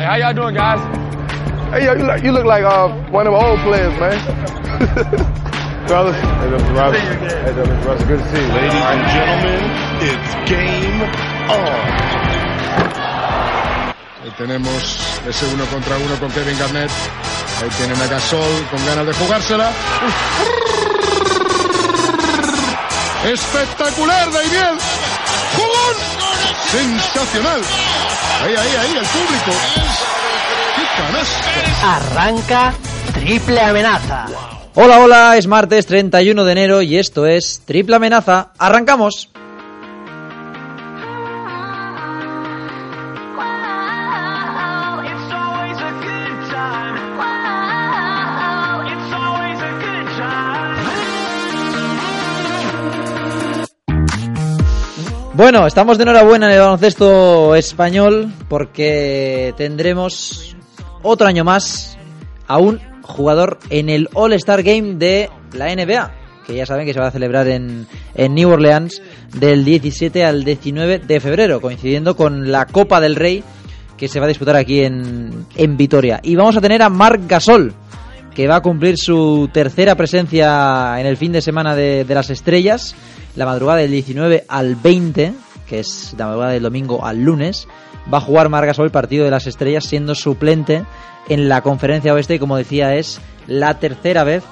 Hey, how y'all doing, guys? Hey, yo, you look, you look like uh, one of the old players, man. Brothers. Hey, Mr. Russ. Hey, Mr. Russ. Good to see you. Ladies and gentlemen, it's game on. Ahí tenemos ese uno contra uno con Kevin Garnett. Ahí tienen a Gasol con ganas de jugársela. Espectacular, Daimiel. ¡Jugón! Sensacional. Ahí, ahí, ahí, el público. Arranca triple amenaza. Hola, hola, es martes 31 de enero y esto es Triple Amenaza. ¡Arrancamos! Bueno, estamos de enhorabuena en el baloncesto español porque tendremos otro año más a un jugador en el All-Star Game de la NBA, que ya saben que se va a celebrar en, en New Orleans del 17 al 19 de febrero, coincidiendo con la Copa del Rey que se va a disputar aquí en, en Vitoria. Y vamos a tener a Marc Gasol, que va a cumplir su tercera presencia en el fin de semana de, de las estrellas, la madrugada del 19 al 20, que es la madrugada del domingo al lunes. Va a jugar Marc Gasol el partido de las estrellas siendo suplente en la conferencia oeste y como decía es la tercera vez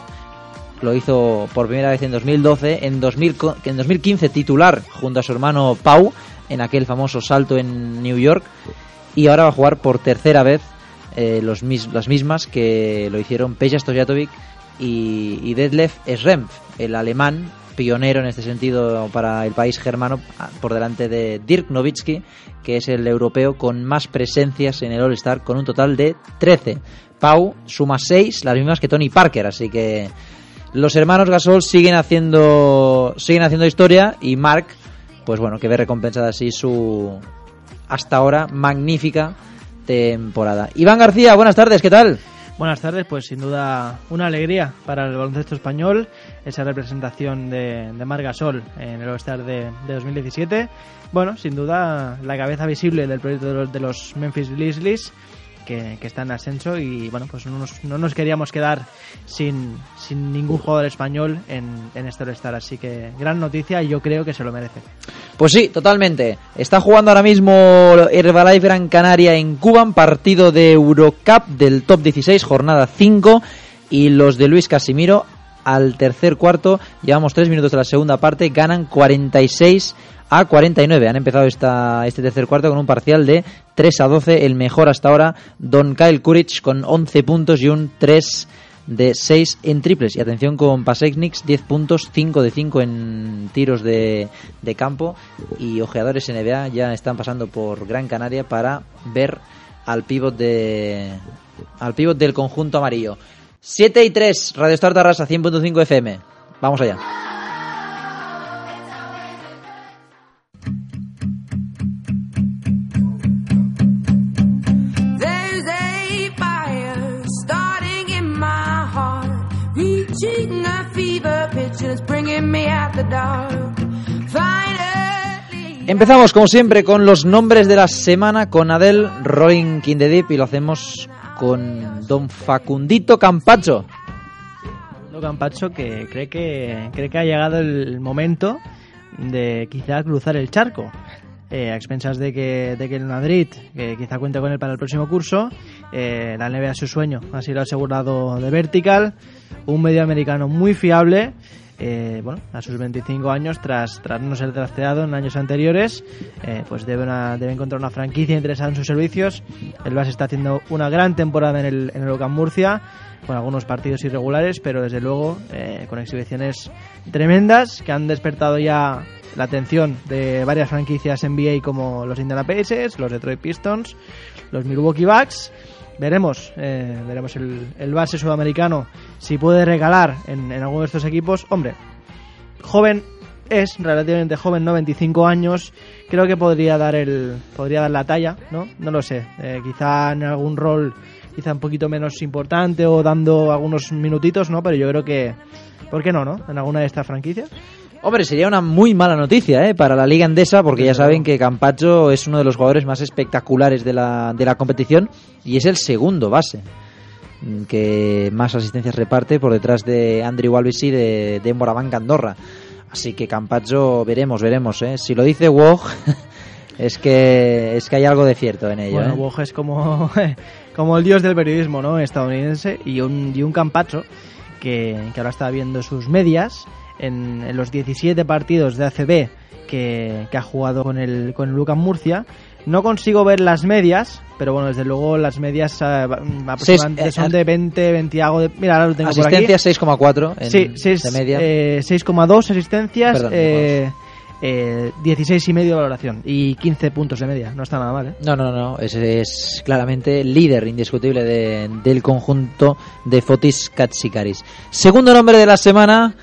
lo hizo por primera vez en 2012 en, 2000, en 2015 titular junto a su hermano Pau en aquel famoso salto en New York y ahora va a jugar por tercera vez eh, los mis, las mismas que lo hicieron Peja Stojatovic y, y Detlef Schrempf el alemán pionero en este sentido para el país germano por delante de Dirk Nowitzki, que es el europeo con más presencias en el All-Star con un total de 13. Pau suma 6, las mismas que Tony Parker, así que los hermanos Gasol siguen haciendo siguen haciendo historia y Mark pues bueno, que ve recompensada así su hasta ahora magnífica temporada. Iván García, buenas tardes, ¿qué tal? Buenas tardes, pues sin duda una alegría para el baloncesto español esa representación de, de Marc Gasol en el All-Star de, de, 2017. Bueno, sin duda la cabeza visible del proyecto de los, de los Memphis Grizzlies que, que, está en ascenso y bueno, pues no nos, no nos queríamos quedar sin, sin, ningún jugador español en, en este All-Star, así que gran noticia y yo creo que se lo merece. Pues sí, totalmente. Está jugando ahora mismo Herbalife Gran Canaria en Cuba, partido de Eurocup del top 16, jornada 5, y los de Luis Casimiro al tercer cuarto, llevamos tres minutos de la segunda parte, ganan 46 a 49. Han empezado esta, este tercer cuarto con un parcial de 3 a 12, el mejor hasta ahora, Don Kyle Kuric con 11 puntos y un 3 de 6 en triples. Y atención con Pasexnix, 10 puntos, 5 de 5 en tiros de, de campo. Y ojeadores NBA ya están pasando por Gran Canaria para ver al pívot de al pívot del conjunto amarillo. 7 y 3, Radio Star Tarrasa 100.5 FM. Vamos allá. Empezamos como siempre con los nombres de la semana con Adel Rolling King the Deep y lo hacemos con don Facundito Campacho. Facundo Campacho que cree que cree que ha llegado el momento de quizá cruzar el charco. Eh, a expensas de que, de que el Madrid, que quizá cuente con él para el próximo curso, eh, la NBA su sueño, ha sido asegurado de Vertical, un medio americano muy fiable, eh, bueno, a sus 25 años, tras, tras no ser trasteado en años anteriores, eh, pues debe, debe encontrar una franquicia interesada en sus servicios. El Bas está haciendo una gran temporada en el, en el Ocan Murcia con algunos partidos irregulares, pero desde luego eh, con exhibiciones tremendas que han despertado ya la atención de varias franquicias NBA como los Indiana Pacers, los Detroit Pistons, los Milwaukee Bucks. Veremos, eh, veremos el, el, base sudamericano si puede regalar en, en alguno de estos equipos. Hombre, joven es relativamente joven, ¿no? 25 años. Creo que podría dar el podría dar la talla, ¿no? No lo sé. Eh, quizá en algún rol quizá un poquito menos importante o dando algunos minutitos, ¿no? Pero yo creo que ¿por qué no, no? En alguna de estas franquicias. Hombre, sería una muy mala noticia ¿eh? para la Liga Endesa, porque ya saben que Campacho es uno de los jugadores más espectaculares de la, de la competición y es el segundo base que más asistencias reparte por detrás de Andrew Alves y de, de Moraván Andorra. Así que Campacho veremos, veremos. ¿eh? Si lo dice Wog, es que es que hay algo de cierto en ello. Bueno, ¿eh? Wog es como, como el dios del periodismo ¿no? estadounidense y un, y un Campacho que, que ahora está viendo sus medias en, en los 17 partidos de ACB que, que, ha jugado con el, con el Lucas Murcia. No consigo ver las medias, pero bueno, desde luego las medias uh, aproximadamente Seis, son de 20, 20 algo de... Mira, ahora lo tengo Asistencia 6,4 en sí, seis, de media. Eh, 6,2 asistencias, Perdón, eh, eh, 16 y medio de valoración y 15 puntos de media. No está nada mal, ¿eh? No, no, no. Es, es claramente líder indiscutible de, del conjunto de Fotis Katsikaris. Segundo nombre de la semana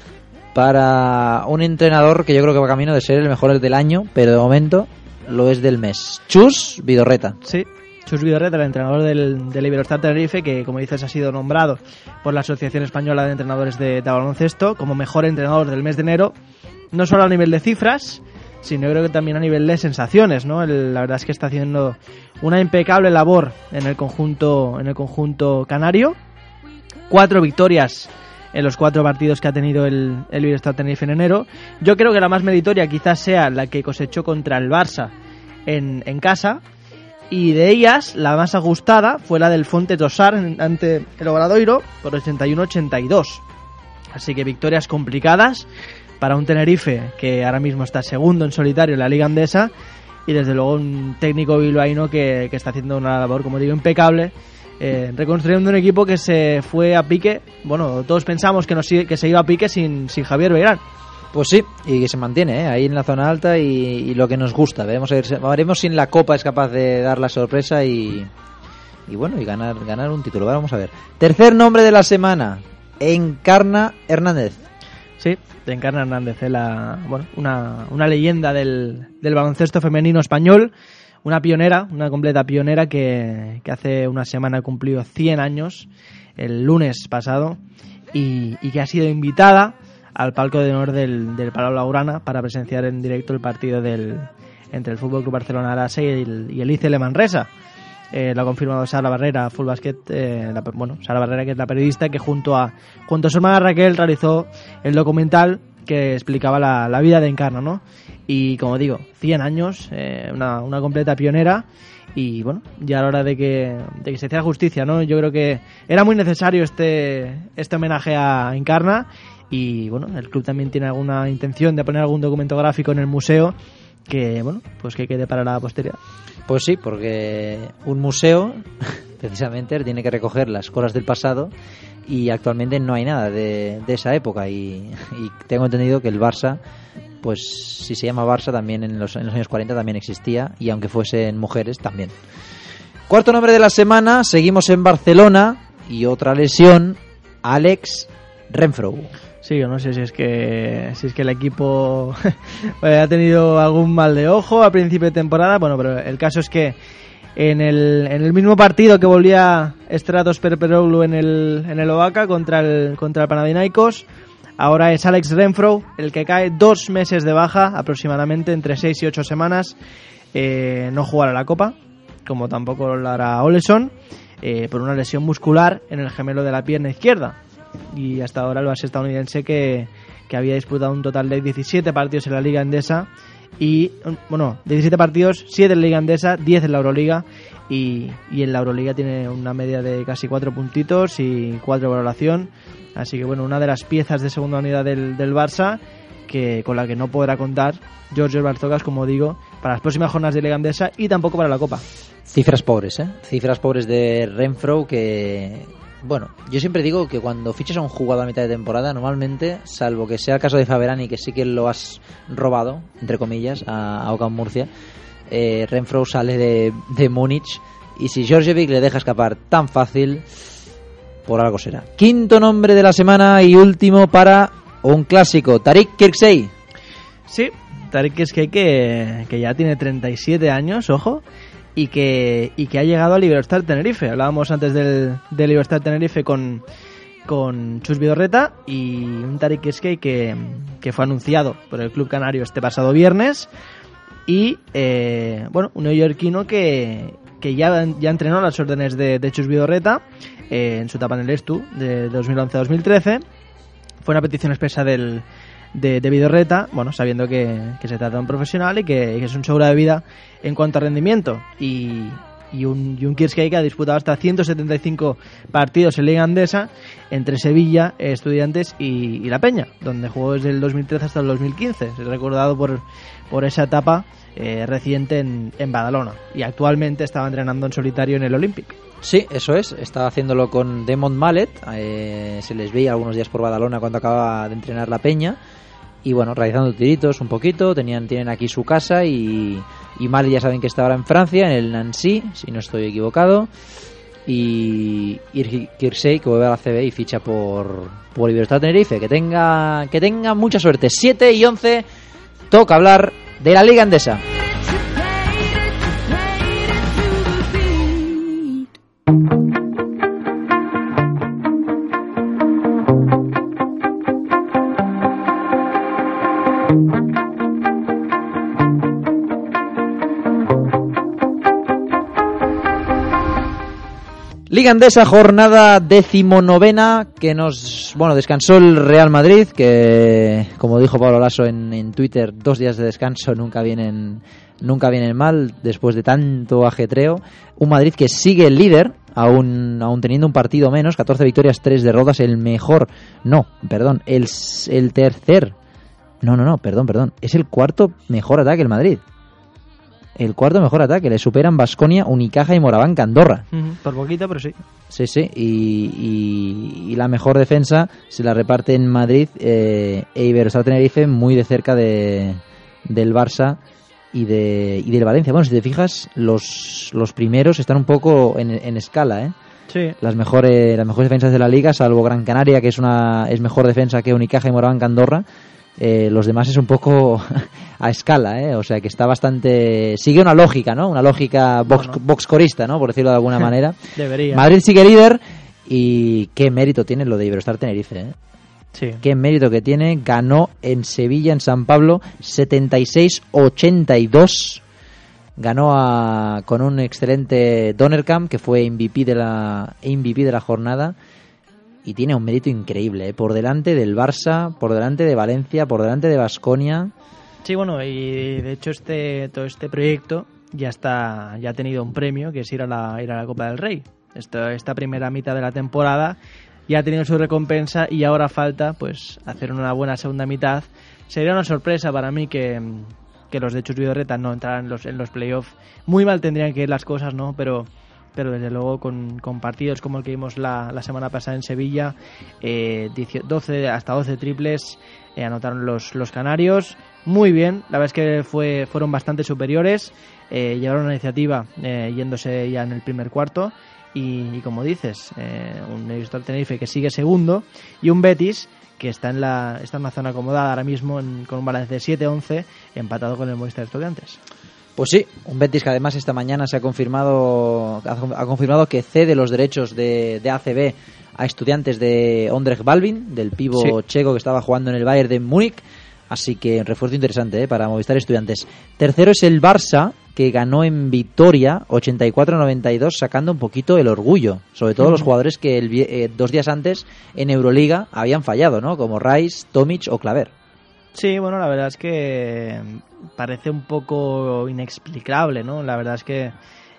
para un entrenador que yo creo que va camino de ser el mejor del año, pero de momento lo es del mes. Chus Vidorreta. Sí, Chus Vidorreta, el entrenador del, del Iberostar Tenerife, que como dices ha sido nombrado por la Asociación Española de Entrenadores de, Baloncesto como mejor entrenador del mes de enero, no solo a nivel de cifras, sino creo que también a nivel de sensaciones, ¿no? La verdad es que está haciendo una impecable labor en el conjunto, en el conjunto canario. Cuatro victorias en los cuatro partidos que ha tenido el, el Iberostar Tenerife en enero. Yo creo que la más meritoria quizás sea la que cosechó contra el Barça en, en casa. Y de ellas, la más ajustada fue la del Fonte Tosar ante el Obradoiro por 81-82. Así que victorias complicadas para un Tenerife que ahora mismo está segundo en solitario en la Liga Andesa y desde luego un técnico bilbaíno que, que está haciendo una labor, como digo, impecable eh, reconstruyendo un equipo que se fue a pique. Bueno, todos pensamos que, nos, que se iba a pique sin, sin Javier Beirán. Pues sí, y que se mantiene ¿eh? ahí en la zona alta y, y, lo que nos gusta. Veremos, veremos si en la Copa es capaz de dar la sorpresa y, y bueno, y ganar, ganar un título. Vamos a ver. Tercer nombre de la semana, Encarna Hernández. Sí, Encarna Hernández, eh, la, bueno, una, una leyenda del, del baloncesto femenino español una pionera, una completa pionera que, hace una semana cumplió 100 años, el lunes pasado, y, y, que ha sido invitada al palco de honor del, del Palau Laurana para presenciar en directo el partido del, entre el Fútbol Club Barcelona Arase y el, y el ICE Le Manresa. Eh, lo ha confirmado Sara Barrera, Full Basket, eh, la, bueno, Sara Barrera que es la periodista que junto a, junto a su hermana Raquel realizó el documental que explicaba la, la vida de Encarna, ¿no? Y como digo, 100 años, eh, una, una, completa pionera. Y bueno, ya a la hora de que, de que se hiciera justicia, ¿no? Yo creo que era muy necesario este, este homenaje a Encarna. Y bueno, el club también tiene alguna intención de poner algún documento gráfico en el museo que, bueno, pues que quede para la posteridad. Pues sí, porque un museo, precisamente, tiene que recoger las cosas del pasado y actualmente no hay nada de, esa época. Y, y tengo entendido que el Barça pues si se llama Barça también en los, en los, años 40 también existía y aunque fuesen mujeres también. Cuarto nombre de la semana, seguimos en Barcelona y otra lesión, Alex Renfro. Sí, yo no sé si es que si es que el equipo ha tenido algún mal de ojo a principio de temporada, bueno, pero el caso es que en el, en el mismo partido que volvía Stratos Perperoğlu en el en el Oaca contra el contra el Panathinaikos Ahora es Alex Renfro el que cae dos meses de baja, aproximadamente entre seis y ocho semanas. Eh, no jugará la Copa, como tampoco lo hará Oleson, eh, por una lesión muscular en el gemelo de la pierna izquierda. Y hasta ahora el base estadounidense que, había disputado un total de 17 partidos en la Liga Endesa y, bueno, 17 partidos, 7 en la Liga Endesa, 10 en la Euroliga y, y, en la Euroliga tiene una media de casi 4 puntitos y 4 de valoración. Así que bueno, una de las piezas de segunda unidad del, del Barça que con la que no podrá contar George Barzogas, como digo, para las próximas jornadas de Liga Andesa y tampoco para la Copa. Cifras pobres, ¿eh? Cifras pobres de Renfro que, Bueno, yo siempre digo que cuando fichas a un jugador a mitad de temporada, normalmente, salvo que sea el caso de Faberani, que sí que lo has robado, entre comillas, a, a Murcia, eh, Renfro sale de, de Múnich y si Georgievic le deja escapar tan fácil, por algo será. Quinto nombre de la semana y último para un clásico, Tarik Kirksey. Sí, Tarik Kirksey que, que ya tiene 37 años, ojo, y que, y que ha llegado a Libertad Tenerife. Hablábamos antes del, de Libertad Tenerife con, con Chus Vidorreta y un Tarik Kirksey que, que fue anunciado por el club canario este pasado viernes y eh, bueno, un neoyorquino que, que ya, ya entrenó las órdenes de, de Chus Vidorreta eh, en su etapa en el Estu de 2011-2013. Fue una petición expresa del, de, de Vidorreta, bueno, sabiendo que, se trata de un profesional y que, es un seguro de vida en cuanto a rendimiento. Y, y un, y que ha disputado hasta 175 partidos en Liga Andesa entre Sevilla, Estudiantes y, y La Peña, donde jugó desde el 2013 hasta el 2015. Es recordado por, por esa etapa eh, reciente en, en Badalona. Y actualmente estaba entrenando en solitario en el Olympic. Sí, eso es. Estaba haciéndolo con Demont Mallet. eh, se les veía algunos días por Badalona cuando acababa de entrenar la peña. Y bueno, realizando tiritos un poquito. Tenían, tienen aquí su casa y, y Mallet ya saben que está ahora en Francia, en el Nancy, si no estoy equivocado. Y y Kirsey que vuelve a la CB y ficha por, por Libertad Tenerife. Que tenga, que tenga mucha suerte. 7 y 11. Toca hablar de la Liga Andesa. Liga Andesa, jornada decimonovena, que nos, bueno, descansó el Real Madrid, que, como dijo Pablo Lasso en, en Twitter, dos días de descanso nunca vienen, nunca vienen mal, después de tanto ajetreo. Un Madrid que sigue el líder, aún, aún teniendo un partido menos, 14 victorias, 3 derrotas, el mejor, no, perdón, el, el tercer, no, no, no, perdón, perdón, es el cuarto mejor ataque el Madrid. El cuarto mejor ataque, le superan Basconia, Unicaja y Moraván Andorra. Por poquito, pero sí. Sí, sí, y, y- y la mejor defensa se la reparte en Madrid eh, e Iberostar Tenerife muy de cerca de, del Barça y, de, y del Valencia. Bueno, si te fijas, los, los primeros están un poco en, en escala, ¿eh? Sí. Las mejores, las mejores defensas de la liga, salvo Gran Canaria, que es una es mejor defensa que Unicaja y Moraván Andorra. Eh, los demás es un poco a escala, ¿eh? o sea que está bastante. Sigue una lógica, ¿no? Una lógica box, Bueno. boxcorista, ¿no? Por decirlo de alguna manera. Debería. Madrid sigue líder y qué mérito tiene lo de Iberostar Tenerife. ¿eh? Sí. Qué mérito que tiene. Ganó en Sevilla, en San Pablo, 76-82. Ganó a- con un excelente Donnerkamp, que fue MVP de la, MVP de la jornada. Y tiene un mérito increíble. ¿eh? Por delante del Barça, por delante de Valencia, por delante de Basconia. Sí, bueno, y de hecho este todo este proyecto ya está ya ha tenido un premio que es ir a la ir a la Copa del Rey. Esto, esta primera mitad de la temporada ya ha tenido su recompensa y ahora falta pues hacer una buena segunda mitad. Sería una sorpresa para mí que, que los de Chus Vidorreta no entraran en los, en los playoffs. Muy mal tendrían que ir las cosas, ¿no? Pero pero desde luego con, con partidos como el que vimos la, la semana pasada en Sevilla, eh, 10 12 hasta 12 triples eh, anotaron los, los canarios. Muy bien, la verdad es que fue, fueron bastante superiores, eh, llevaron la iniciativa eh, yéndose ya en el primer cuarto. Y, como dices, un Nevistar Tenerife que sigue segundo y un Betis que está en, la, está en una zona acomodada ahora mismo en- con un balance de 7-11 empatado con el Movistar Estudiantes. Pues sí, un Betis que además esta mañana se ha confirmado ha confirmado que cede los derechos de, de ACB a estudiantes de Ondrej Balvin, del pivo Sí. checo que estaba jugando en el Bayern de Múnich. Así que un refuerzo interesante ¿eh? para Movistar Estudiantes. Tercero es el Barça, que ganó en Vitoria 84-92, sacando un poquito el orgullo. Sobre todo los jugadores que el eh, dos días antes en Euroliga habían fallado, ¿no? Como Rice, Tomic o Claver. Sí, bueno, la verdad es que parece un poco inexplicable, ¿no? La verdad es que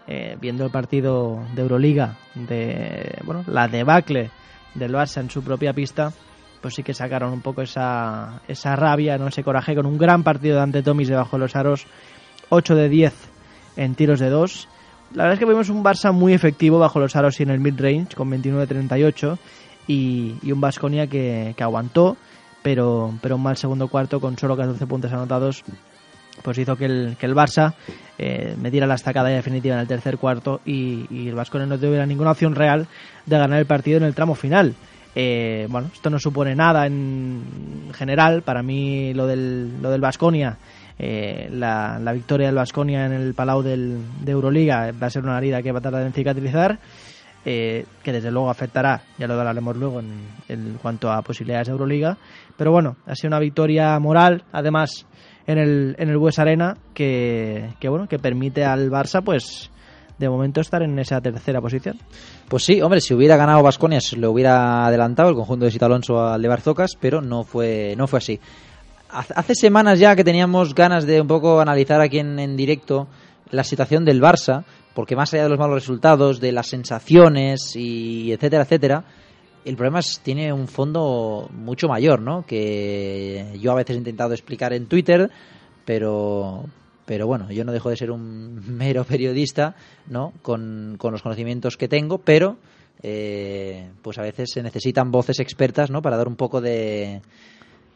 eh, viendo el partido de Euroliga, de bueno, la debacle del Barça en su propia pista, pues sí que sacaron un poco esa, esa rabia, ¿no? ese coraje con un gran partido de ante Tomis debajo de los aros, 8 de 10 en tiros de 2, la verdad es que vimos un Barça muy efectivo bajo los aros y en el mid-range, con 29-38, y, y un Basconia que, que aguantó, pero, pero un mal segundo cuarto con solo 14 puntos anotados pues hizo que el, que el Barça eh, me diera la estacada definitiva en el tercer cuarto y, el Vasconia no tuviera ninguna opción real de ganar el partido en el tramo final. Eh, bueno, esto no supone nada en general. Para mí lo del, lo del Basconia, eh, la, la, victoria del Basconia en el Palau del, de Euroliga va a ser una herida que va a tardar en cicatrizar. Eh, que desde luego afectará, ya lo hablaremos luego en, en cuanto a posibilidades de Euroliga. Pero bueno, ha sido una victoria moral, además en el, en el Bues Arena que, que, bueno, que permite al Barça pues de momento estar en esa tercera posición. Pues sí, hombre, si hubiera ganado Vasconia se lo hubiera adelantado el conjunto de Sita Alonso al de Barzocas, pero no fue, no fue así. Hace semanas ya que teníamos ganas de un poco analizar aquí en, en directo la situación del Barça, porque más allá de los malos resultados, de las sensaciones y etcétera, etcétera, el problema es, tiene un fondo mucho mayor, ¿no? Que yo a veces he intentado explicar en Twitter, pero, pero bueno, yo no dejo de ser un mero periodista, ¿no? Con, con los conocimientos que tengo, pero eh, pues a veces se necesitan voces expertas, ¿no? Para dar un poco de,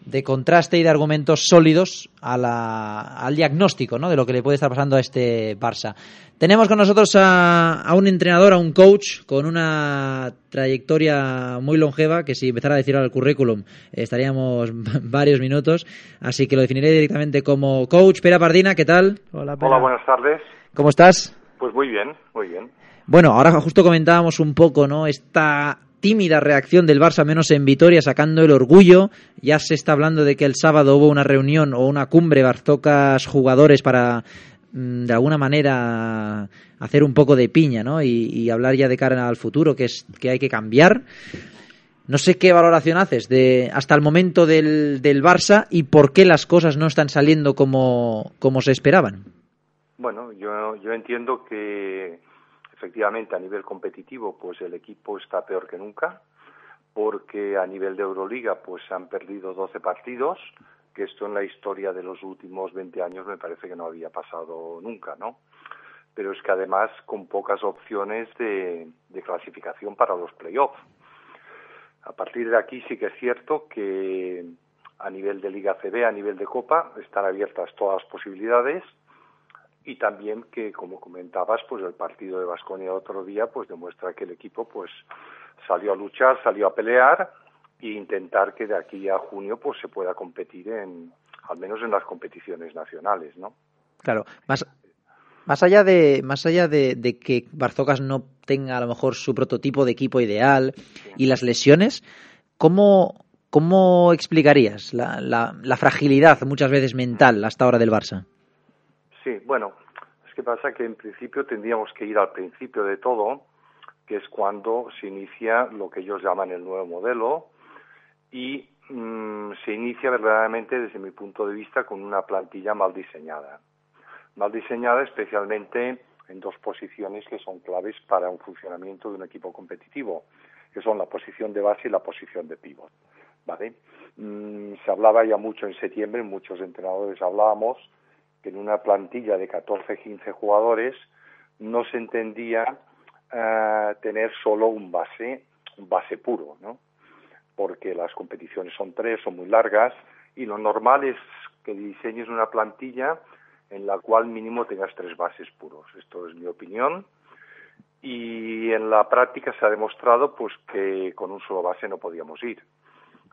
de contraste y de argumentos sólidos a la, al diagnóstico ¿no? de lo que le puede estar pasando a este Barça. Tenemos con nosotros a, a, un entrenador, a un coach con una trayectoria muy longeva que si empezara a decir al currículum estaríamos varios minutos, así que lo definiré directamente como coach. Pera Pardina, ¿qué tal? Hola, Pera. Hola buenas tardes. ¿Cómo estás? Pues muy bien, muy bien. Bueno, ahora justo comentábamos un poco, ¿no? Esta tímida reacción del Barça, menos en Vitoria, sacando el orgullo. Ya se está hablando de que el sábado hubo una reunión o una cumbre Barzocas jugadores para, mm, de alguna manera, hacer un poco de piña, ¿no? Y, y, hablar ya de cara al futuro, que es que hay que cambiar. No sé qué valoración haces de hasta el momento del, del Barça y por qué las cosas no están saliendo como, como se esperaban. Bueno, yo, yo entiendo que efectivamente a nivel competitivo pues el equipo está peor que nunca porque a nivel de Euroliga pues han perdido 12 partidos que esto en la historia de los últimos 20 años me parece que no había pasado nunca, ¿no? Pero es que además con pocas opciones de, de clasificación para los playoffs. A partir de aquí sí que es cierto que a nivel de Liga CB, a nivel de Copa, están abiertas todas las posibilidades y también que como comentabas pues el partido de Vasconia otro día pues demuestra que el equipo pues salió a luchar salió a pelear e intentar que de aquí a junio pues se pueda competir en al menos en las competiciones nacionales no claro más más allá de más allá de, que Barzocas no tenga a lo mejor su prototipo de equipo ideal y las lesiones cómo cómo explicarías la, la, la fragilidad muchas veces mental hasta ahora del Barça Sí, bueno, es que pasa que en principio tendríamos que ir al principio de todo, que es cuando se inicia lo que ellos llaman el nuevo modelo y mmm, se inicia verdaderamente desde mi punto de vista con una plantilla mal diseñada. Mal diseñada especialmente en dos posiciones que son claves para un funcionamiento de un equipo competitivo, que son la posición de base y la posición de pívot. ¿vale? Mm, se hablaba ya mucho en septiembre, muchos entrenadores hablábamos que en una plantilla de 14, 15 jugadores no se entendía uh, tener solo un base, un base puro, ¿no? Porque las competiciones son tres, son muy largas y lo normal es que diseñes una plantilla en la cual mínimo tengas tres bases puros. Esto es mi opinión. Y en la práctica se ha demostrado pues que con un solo base no podíamos ir.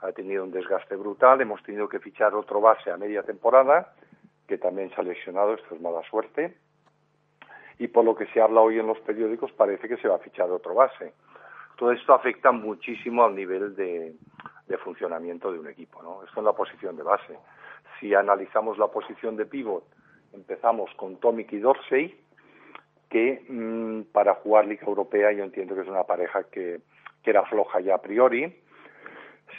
Ha tenido un desgaste brutal, hemos tenido que fichar otro base a media temporada que también se ha lesionado, esto es mala suerte. Y por lo que se habla hoy en los periódicos, parece que se va a fichar otro base. Todo esto afecta muchísimo al nivel de, funcionamiento de un equipo. ¿no? Esto en la posición de base. Si analizamos la posición de pívot, empezamos con Tomic y Dorsey, que mmm, para jugar Liga Europea yo entiendo que es una pareja que, que era floja ya a priori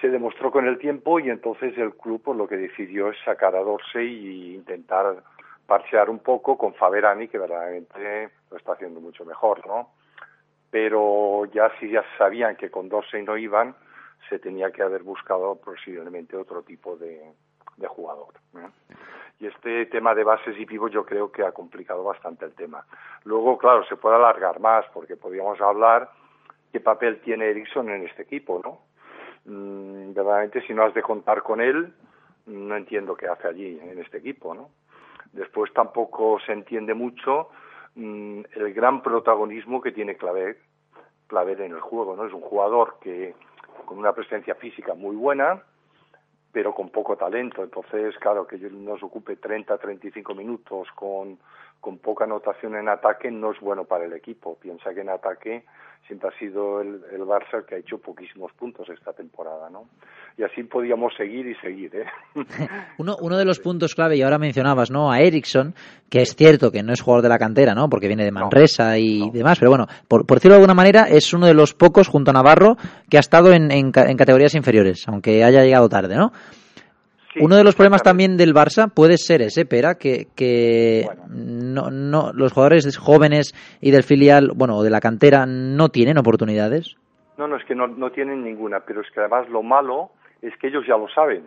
se demostró con el tiempo y entonces el club pues, lo que decidió es sacar a Dorsey e intentar parchear un poco con Faberani, que verdaderamente lo está haciendo mucho mejor, ¿no? Pero ya si ya sabían que con Dorsey no iban, se tenía que haber buscado posiblemente otro tipo de, jugador. Y este tema de bases y pivos yo creo que ha complicado bastante el tema. Luego, claro, se puede alargar más porque podríamos hablar qué papel tiene Ericsson en este equipo, ¿no? Mm, verdaderamente, si no has de contar con él, no entiendo qué hace allí en este equipo, ¿no? Después tampoco se entiende mucho mm, el gran protagonismo que tiene Claver, Claver en el juego, ¿no? Es un jugador que con una presencia física muy buena, pero con poco talento. Entonces, claro, que nos ocupe 30, 35 minutos con, con poca anotación en ataque no es bueno para el equipo. Piensa que en ataque siempre ha sido el, el Barça que ha hecho poquísimos puntos esta temporada, ¿no? Y así podíamos seguir y seguir, ¿eh? uno, uno de los puntos clave, y ahora mencionabas, ¿no? A Ericsson, que es cierto que no es jugador de la cantera, ¿no? Porque viene de Manresa y demás, pero bueno, por, por, decirlo de alguna manera, es uno de los pocos, junto a Navarro, que ha estado en, en, en categorías inferiores, aunque haya llegado tarde, ¿no? Uno de los problemas también del Barça puede ser ese, Pera, que, que no, no, los jugadores jóvenes y del filial, bueno, de la cantera, no tienen oportunidades. No, no, es que no, no tienen ninguna, pero es que además lo malo es que ellos ya lo saben,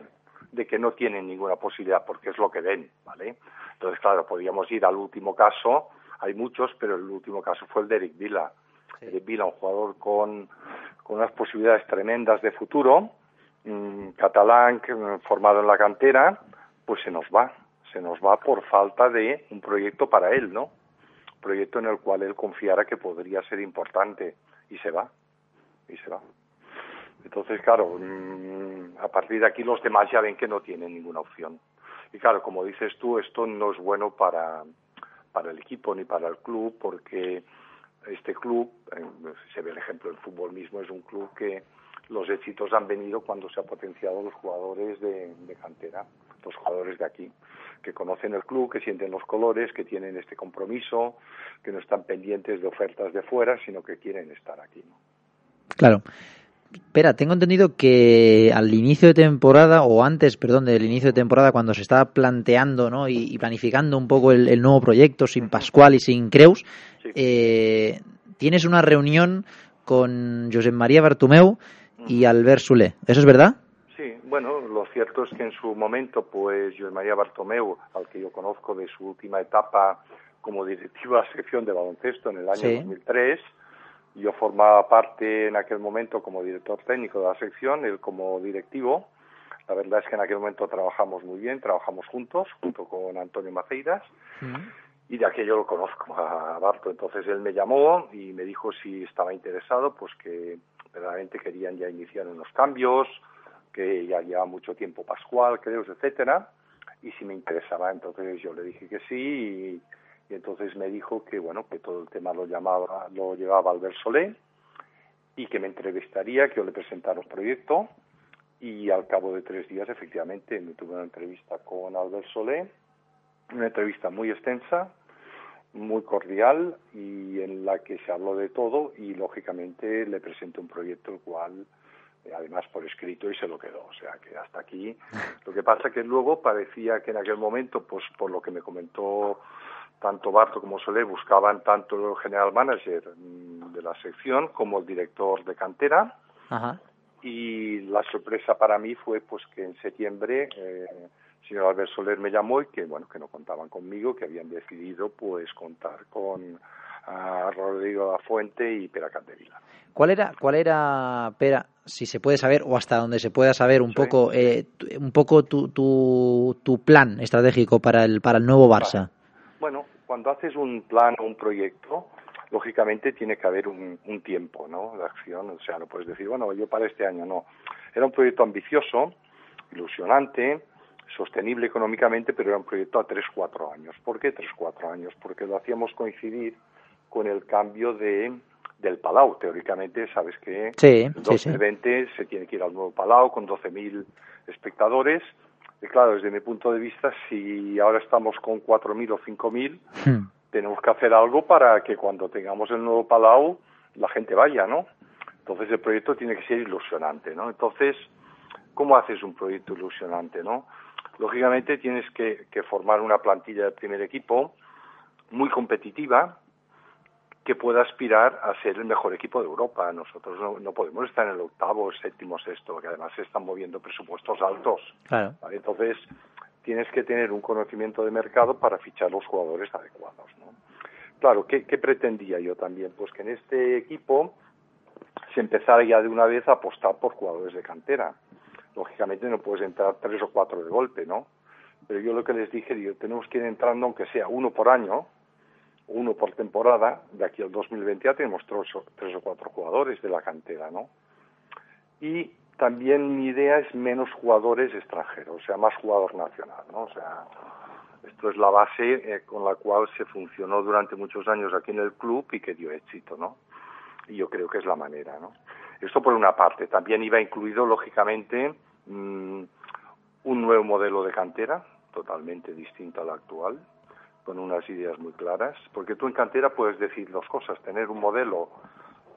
de que no tienen ninguna posibilidad, porque es lo que ven, ¿vale? Entonces, claro, podríamos ir al último caso, hay muchos, pero el último caso fue el de Eric Vila. Eric Vila, un jugador con, con unas posibilidades tremendas de futuro, catalán formado en la cantera, pues se nos va, se nos va por falta de un proyecto para él, ¿no? Proyecto en el cual él confiara que podría ser importante y se va, y se va. Entonces, claro, mm, a partir de aquí los demás ya ven que no tienen ninguna opción. Y claro, como dices tú, esto no es bueno para, para el equipo ni para el club, porque este club, eh, se ve el ejemplo del fútbol mismo, es un club que los éxitos han venido cuando se ha potenciado los jugadores de, de, cantera, los jugadores de aquí, que conocen el club, que sienten los colores, que tienen este compromiso, que no están pendientes de ofertas de fuera, sino que quieren estar aquí. ¿no? Claro. Espera, tengo entendido que al inicio de temporada, o antes, perdón, del inicio de temporada, cuando se estaba planteando ¿no? y, y planificando un poco el, el, nuevo proyecto, sin Pascual y sin Creus, sí. eh, tienes una reunión con Josep María Bartomeu, y Albert Sule. ¿Eso es verdad? Sí, bueno, lo cierto es que en su momento, pues José María Bartomeu, al que yo conozco de su última etapa como directiva de sección de baloncesto en el año sí. 2003, yo formaba parte en aquel momento como director técnico de la sección, él como directivo. La verdad es que en aquel momento trabajamos muy bien, trabajamos juntos, junto con Antonio Maceiras. Mm. Y de aquello lo conozco a Barto. Entonces él me llamó y me dijo si estaba interesado, pues que verdaderamente querían ya iniciar unos cambios, que ya lleva mucho tiempo Pascual, creo, etcétera, y si me interesaba, entonces yo le dije que sí, y, entonces me dijo que bueno, que todo el tema lo llamaba, lo llevaba Albert Solé, y que me entrevistaría, que yo le presentara un proyecto, y al cabo de tres días, efectivamente, me tuve una entrevista con Albert Solé, una entrevista muy extensa, muy cordial y en la que se habló de todo y lógicamente le presenté un proyecto el cual eh, además por escrito y se lo quedó, o sea que hasta aquí. Lo que pasa que luego parecía que en aquel momento, pues por lo que me comentó tanto Barto como Solé, buscaban tanto el general manager de la sección como el director de cantera. Ajá. Y la sorpresa para mí fue pues que en septiembre eh, señor Albert Soler me llamó y que bueno que no contaban conmigo, que habían decidido pues contar con a Rodrigo da Fuente y Pera Candevila. ¿Cuál era, cuál era, Pera, si se puede saber o hasta donde se pueda saber un sí. poco, eh, un poco tu, tu, tu, plan estratégico para el para el nuevo Barça? Bueno, cuando haces un plan o un proyecto, lógicamente tiene que haber un, un tiempo, ¿no? De acción, o sea, no puedes decir, bueno, yo para este año no. Era un proyecto ambicioso, ilusionante, sostenible económicamente, pero era un proyecto a 3-4 años. ¿Por qué 3-4 años? Porque lo hacíamos coincidir con el cambio de del Palau. Teóricamente, sabes que sí, en 2020 sí, sí. se tiene que ir al nuevo Palau con 12.000 espectadores. Y claro, desde mi punto de vista, si ahora estamos con 4.000 o 5.000, hmm. tenemos que hacer algo para que cuando tengamos el nuevo Palau la gente vaya, ¿no? Entonces el proyecto tiene que ser ilusionante, ¿no? Entonces, ¿cómo haces un proyecto ilusionante, no? Lógicamente tienes que, que, formar una plantilla de primer equipo muy competitiva que pueda aspirar a ser el mejor equipo de Europa. Nosotros no, no podemos estar en el octavo, séptimo, sexto, que además se están moviendo presupuestos altos. Claro. ¿vale? Entonces, tienes que tener un conocimiento de mercado para fichar los jugadores adecuados. ¿no? Claro, ¿qué, ¿qué, pretendía yo también? Pues que en este equipo se empezara ya de una vez a apostar por jugadores de cantera. Lógicamente no puedes entrar tres o cuatro de golpe, ¿no? Pero yo lo que les dije, digo, tenemos que ir entrando aunque sea uno por año, uno por temporada, de aquí al 2020 ya tenemos tres o, tres o cuatro jugadores de la cantera, ¿no? Y también mi idea es menos jugadores extranjeros, o sea, más jugador nacional, ¿no? O sea, esto es la base eh, con la cual se funcionó durante muchos años aquí en el club y que dio éxito, ¿no? Y yo creo que es la manera, ¿no? Esto por una parte. También iba incluido, lógicamente, mmm, un nuevo modelo de cantera, totalmente distinto al actual, con unas ideas muy claras, porque tú en cantera puedes decir dos cosas, tener un modelo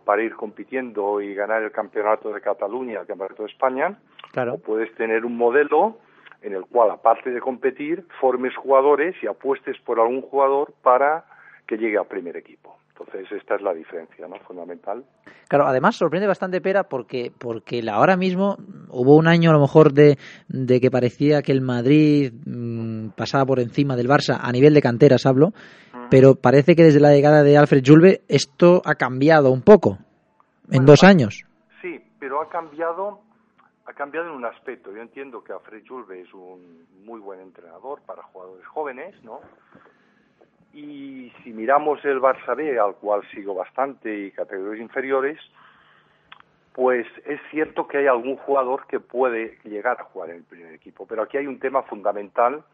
para ir compitiendo y ganar el campeonato de Cataluña, el campeonato de España, claro. o puedes tener un modelo en el cual, aparte de competir, formes jugadores y apuestes por algún jugador para que llegue al primer equipo. Entonces, esta es la diferencia, ¿no? Fundamental. Claro, además sorprende bastante Pera porque porque ahora mismo hubo un año a lo mejor de, de que parecía que el Madrid mmm, pasaba por encima del Barça a nivel de canteras hablo, pero parece que desde la llegada de Alfred Julve esto ha cambiado un poco en bueno, dos años. Sí, pero ha cambiado ha cambiado en un aspecto. Yo entiendo que Alfred Julve es un muy buen entrenador para jugadores jóvenes, ¿no? Y si miramos el Barça B, al cual sigo bastante, y categorías inferiores, pues es cierto que hay algún jugador que puede llegar a jugar en el primer equipo. Pero aquí hay un tema fundamental,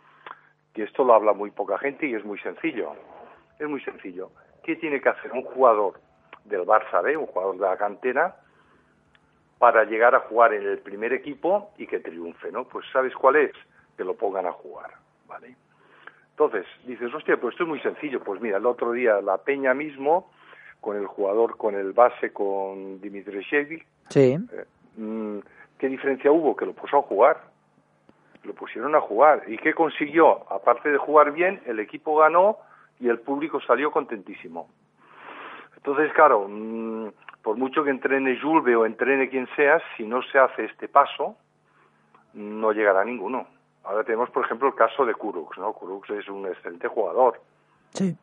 que esto lo habla muy poca gente y es muy sencillo. Es muy sencillo. ¿Qué tiene que hacer un jugador del Barça B, un jugador de la cantera, para llegar a jugar en el primer equipo y que triunfe, ¿no? Pues ¿sabes cuál es? Que lo pongan a jugar, ¿vale? Entonces, dices, hostia, pues esto es muy sencillo. Pues mira, el otro día la Peña mismo, con el jugador, con el base, con Dimitri Shevik, sí. eh, ¿qué diferencia hubo? Que lo puso a jugar. Lo pusieron a jugar. ¿Y qué consiguió? Aparte de jugar bien, el equipo ganó y el público salió contentísimo. Entonces, claro, mmm, por mucho que entrene Julve o entrene quien sea, si no se hace este paso, no llegará ninguno. Ahora tenemos, por ejemplo, el caso de Kurux, ¿no? Kurux es un excelente jugador. Sí.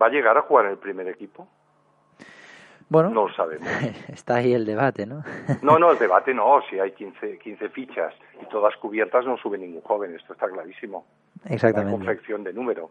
¿Va a llegar a jugar en el primer equipo? Bueno, no lo sabemos. Está ahí el debate, ¿no? no, no, el debate no. Si hay 15, 15 fichas y todas cubiertas, no sube ningún joven. Esto está clarísimo. Exactamente. La confección de número.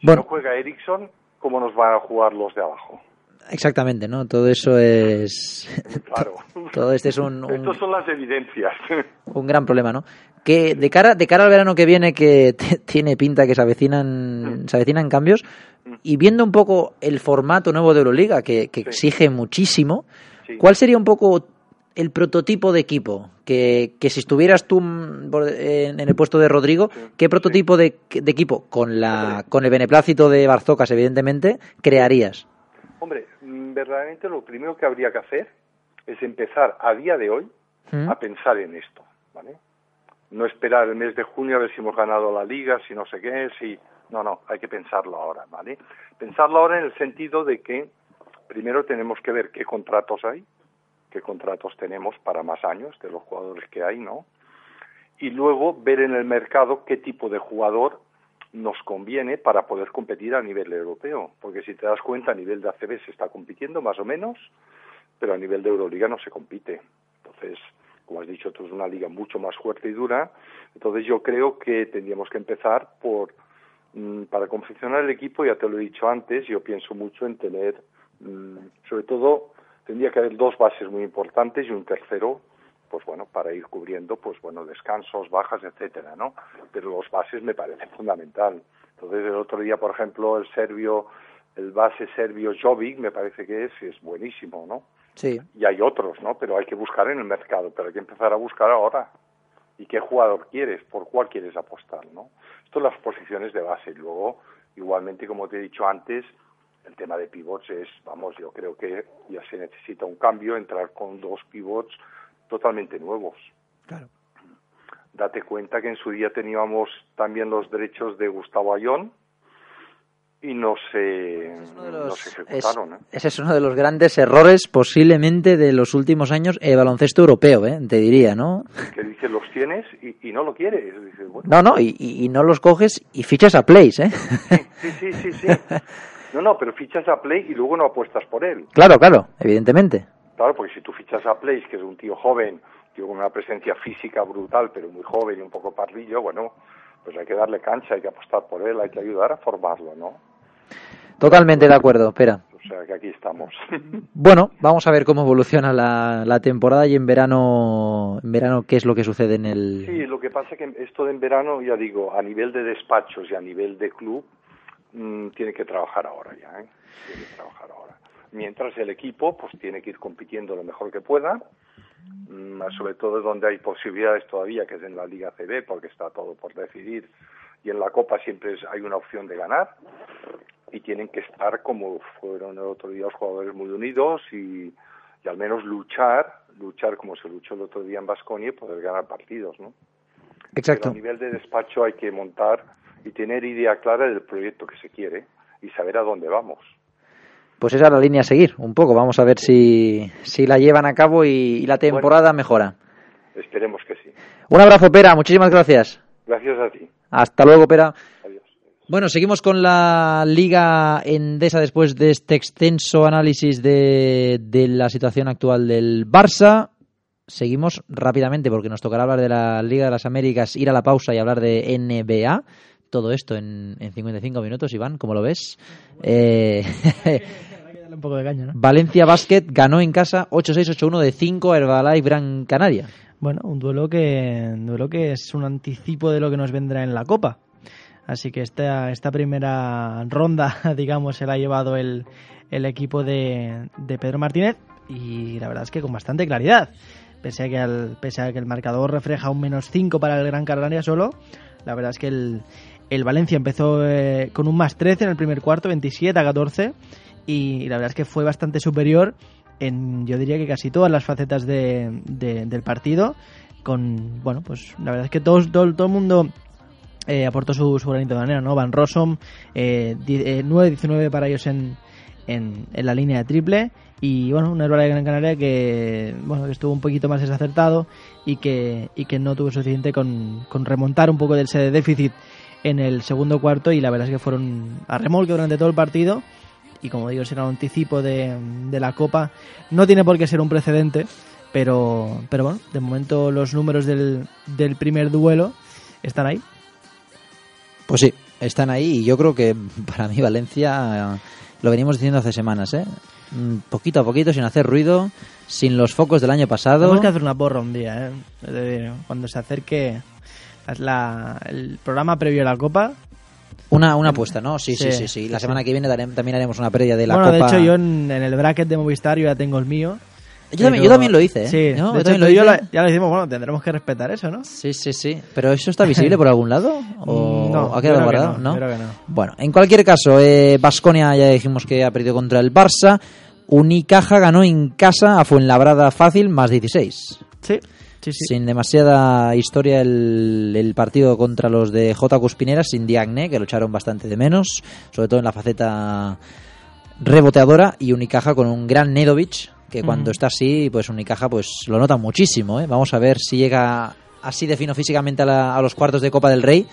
Si bueno. no juega Ericsson, ¿cómo nos van a jugar los de abajo? Exactamente, ¿no? Todo eso es. Claro. Todo este es un, un. Estas son las evidencias. Un gran problema, ¿no? Que de cara, de cara al verano que viene, que tiene pinta que se avecinan, mm. se avecinan cambios, mm. y viendo un poco el formato nuevo de Euroliga, que, que sí. exige muchísimo, sí. ¿cuál sería un poco el prototipo de equipo? Que, que si estuvieras tú en el puesto de Rodrigo, sí. ¿qué prototipo de, de, equipo, con, la, con el beneplácito de Barzocas, evidentemente, crearías? Hombre, verdaderamente lo primero que habría que hacer es empezar a día de hoy ¿Mm? a pensar en esto, ¿vale? No esperar el mes de junio a ver si hemos ganado la liga, si no sé qué, si... No, no, hay que pensarlo ahora, ¿vale? Pensarlo ahora en el sentido de que primero tenemos que ver qué contratos hay, qué contratos tenemos para más años de los jugadores que hay, ¿no? Y luego ver en el mercado qué tipo de jugador nos conviene para poder competir a nivel europeo, porque si te das cuenta a nivel de ACB se está compitiendo más o menos, pero a nivel de Euroliga no se compite. Entonces, como has dicho tú, es una liga mucho más fuerte y dura, entonces yo creo que tendríamos que empezar por, mmm, para confeccionar el equipo, ya te lo he dicho antes, yo pienso mucho en tener, mmm, sobre todo, tendría que haber dos bases muy importantes y un tercero pues bueno, para ir cubriendo, pues bueno, descansos, bajas, etcétera, ¿no? Pero los bases me parece fundamental. Entonces, el otro día, por ejemplo, el serbio, el base serbio Jovic, me parece que es, es buenísimo, ¿no? Sí. Y hay otros, ¿no? Pero hay que buscar en el mercado, pero hay que empezar a buscar ahora. ¿Y qué jugador quieres? ¿Por cuál quieres apostar, no? Esto las posiciones de base. Y luego, igualmente, como te he dicho antes, el tema de pivots es, vamos, yo creo que ya se necesita un cambio, entrar con dos pivots totalmente nuevos. Claro. Date cuenta que en su día teníamos también los derechos de Gustavo Ayón y no se, no se ejecutaron. ¿eh? Ese es uno de los grandes errores posiblemente de los últimos años el baloncesto europeo, ¿eh? te diría, ¿no? Que dice los tienes y, y no lo quieres. Dice, bueno, No, no, y, y- y no los coges y fichas a Place, ¿eh? sí, sí, sí, sí. No, no, pero fichas a Play y luego no apuestas por él. claro, claro, evidentemente. Claro, porque si tú fichas a Place, que es un tío joven, un tío con una presencia física brutal, pero muy joven y un poco parrillo, bueno, pues hay que darle cancha, hay que apostar por él, hay que ayudar a formarlo, ¿no? Totalmente de acuerdo, espera. O sea que aquí estamos. Bueno, vamos a ver cómo evoluciona la, la temporada y en verano, en verano qué es lo que sucede en el... Sí, lo que pasa es que esto de en verano, ya digo, a nivel de despachos y a nivel de club, mm, tiene que trabajar ahora ya, ¿eh? Tiene que trabajar ahora. Mientras el equipo, pues tiene que ir compitiendo lo mejor que pueda, mm, sobre todo donde hay posibilidades todavía, que es en la Liga CB, porque está todo por decidir, y en la Copa siempre hay una opción de ganar, y tienen que estar como fueron el otro día los jugadores muy unidos y, y al menos luchar, luchar como se luchó el otro día en Basconia y poder ganar partidos, ¿no? Exacto. Pero a nivel de despacho hay que montar y tener idea clara del proyecto que se quiere y saber a dónde vamos. Pues esa es la línea a seguir, un poco. Vamos a ver si, si la llevan a cabo y, y la temporada mejora. Esperemos que sí. Un abrazo, Pera. Muchísimas gracias. Gracias a ti. Hasta luego, Pera. Adiós. Bueno, seguimos con la Liga Endesa después de este extenso análisis de, de la situación actual del Barça. Seguimos rápidamente porque nos tocará hablar de la Liga de las Américas, ir a la pausa y hablar de NBA. Todo esto en, en 55 minutos, Iván, ¿cómo lo ves? Eh, Darle un poco de caña, ¿no? Valencia Basket ganó en casa 8-6-8-1 de 5 a Herbalife Gran Canaria. Bueno, un duelo que un duelo que es un anticipo de lo que nos vendrá en la Copa. Así que esta, esta primera ronda, digamos, se la ha llevado el, el equipo de, de Pedro Martínez y la verdad es que con bastante claridad. Pese a que, al- pese a que el marcador refleja un menos 5 para el Gran Canaria solo, la verdad es que el, el Valencia empezó eh, con un más 13 en el primer cuarto, 27 a 14, y la verdad es que fue bastante superior en, yo diría que casi todas las facetas de, de- del partido, con, bueno, pues la verdad es que todo, el mundo eh, aportó su, granito de arena, ¿no? Van Rossum, eh, eh, 9-19 para ellos en, en, la línea de triple y bueno, una Herbalife de Gran Canaria que bueno que estuvo un poquito más desacertado y que, y que no tuvo suficiente con, con remontar un poco del ese déficit en el segundo cuarto y la verdad es que fueron a remolque durante todo el partido y como digo será un anticipo de, de la Copa no tiene por qué ser un precedente pero, pero bueno, de momento los números del, del primer duelo están ahí Pues sí, están ahí y yo creo que para mí Valencia, lo venimos diciendo hace semanas, ¿eh? Mm, Poquito a poquito, sin hacer ruido, sin los focos del año pasado. Tenemos que hacer una porra un día, ¿eh? Cuando se acerque la- el programa previo a la Copa. Una, una apuesta, ¿no? Sí, sí, Sí, sí. sí. La semana que viene también haremos una previa de la bueno, Copa. de hecho, yo en, en el bracket de Movistar yo ya tengo el mío. Yo también- yo también lo hice, ¿eh? Sí, ¿No? de hecho, lo yo hice. la- ya lo decimos, bueno, tendremos que respetar eso, ¿no? Sí, sí, sí. ¿Pero eso está visible por algún lado? ¿O No, ha quedado yo creo que guardado? no, que no. Bueno, en cualquier caso, Vasconia ya dijimos que ha perdido contra el Barça. Unicaja ganó en casa a Fuenlabrada fácil, más 16. Sí, sí, sí. Sin demasiada historia el, el partido contra los de J. Cuspinera, sin Diagne, que lo echaron bastante de menos, sobre todo en la faceta reboteadora, y Unicaja con un gran Nedovic, que cuando está así, pues Unicaja pues lo nota muchísimo. ¿eh? Vamos a ver si llega así de fino físicamente a, la- a los cuartos de Copa del Rey,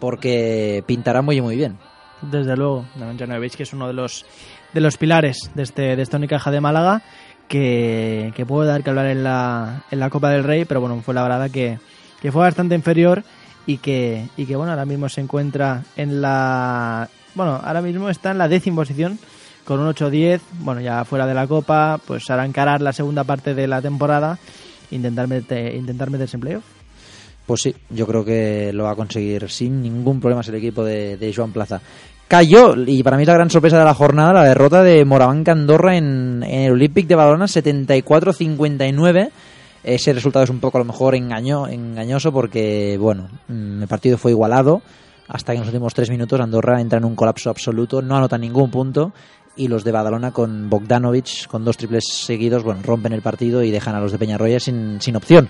porque pintará muy muy bien. Desde luego, Neveich, que es uno de los de los pilares de este de esta Unicaja de Málaga que, que puede dar que hablar en la, en la Copa del Rey, pero bueno, fue la verdad que, que fue bastante inferior y que, y que bueno, ahora mismo se encuentra en la bueno, ahora mismo está en la décima posición con un 8-10, bueno, ya fuera de la Copa, pues hará encarar la segunda parte de la temporada, intentar, mete- intentar meterse en playoff. Pues sí, yo creo que lo va a conseguir sin ningún problema el equipo de, de Joan Plaza. Cayó, y para mí es la gran sorpresa de la jornada, la derrota de Morabanca Andorra en, en el Olympic de Badalona 74-59. Ese resultado es un poco a lo mejor engaño, engañoso porque, bueno, mm, el partido fue igualado hasta que en los últimos tres minutos Andorra entra en un colapso absoluto, no anota ningún punto y los de Badalona con Bogdanovic, con dos triples seguidos, bueno, rompen el partido y dejan a los de Peñarroya sin, sin opción.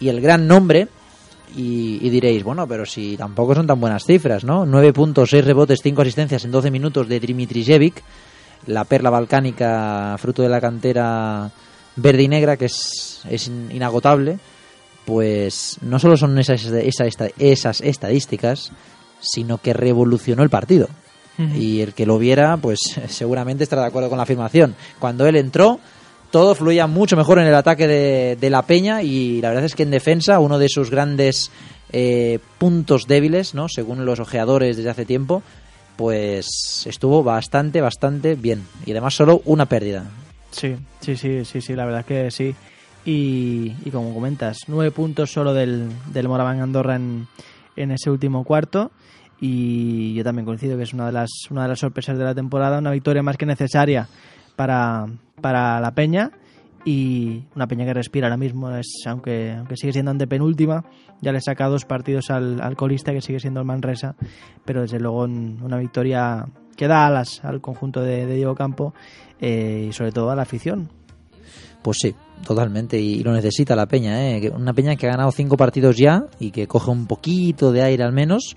Y el gran nombre, Y, y diréis, bueno, pero si tampoco son tan buenas cifras, ¿no? 9 puntos, 6 rebotes, 5 asistencias en 12 minutos de Dimitrijevic, la perla balcánica, fruto de la cantera verde y negra, que es, es in- inagotable, pues no solo son esas, esa- esta- esas estadísticas, sino que revolucionó el partido. Y el que lo viera, pues seguramente estará de acuerdo con la afirmación. Cuando él entró, todo fluía mucho mejor en el ataque de, la Peña y la verdad es que en defensa, uno de sus grandes eh, puntos débiles, ¿no? según los ojeadores desde hace tiempo, pues estuvo bastante, bastante bien. Y además solo una pérdida. Sí, sí, sí, sí, sí, la verdad que sí. Y, y como comentas, nueve puntos solo del, del Moraván Andorra en, en ese último cuarto. Y yo también coincido que es una de las, una de las sorpresas de la temporada, una victoria más que necesaria para, para la Peña. Y una Peña que respira ahora mismo, es aunque, aunque sigue siendo antepenúltima, ya le saca dos partidos al, al colista que sigue siendo el Manresa, pero desde luego una victoria que da alas al conjunto de, Diego Campo eh, y sobre todo a la afición. Pues sí, totalmente. Y lo necesita la Peña, ¿eh? Una Peña que ha ganado cinco partidos ya y que coge un poquito de aire al menos.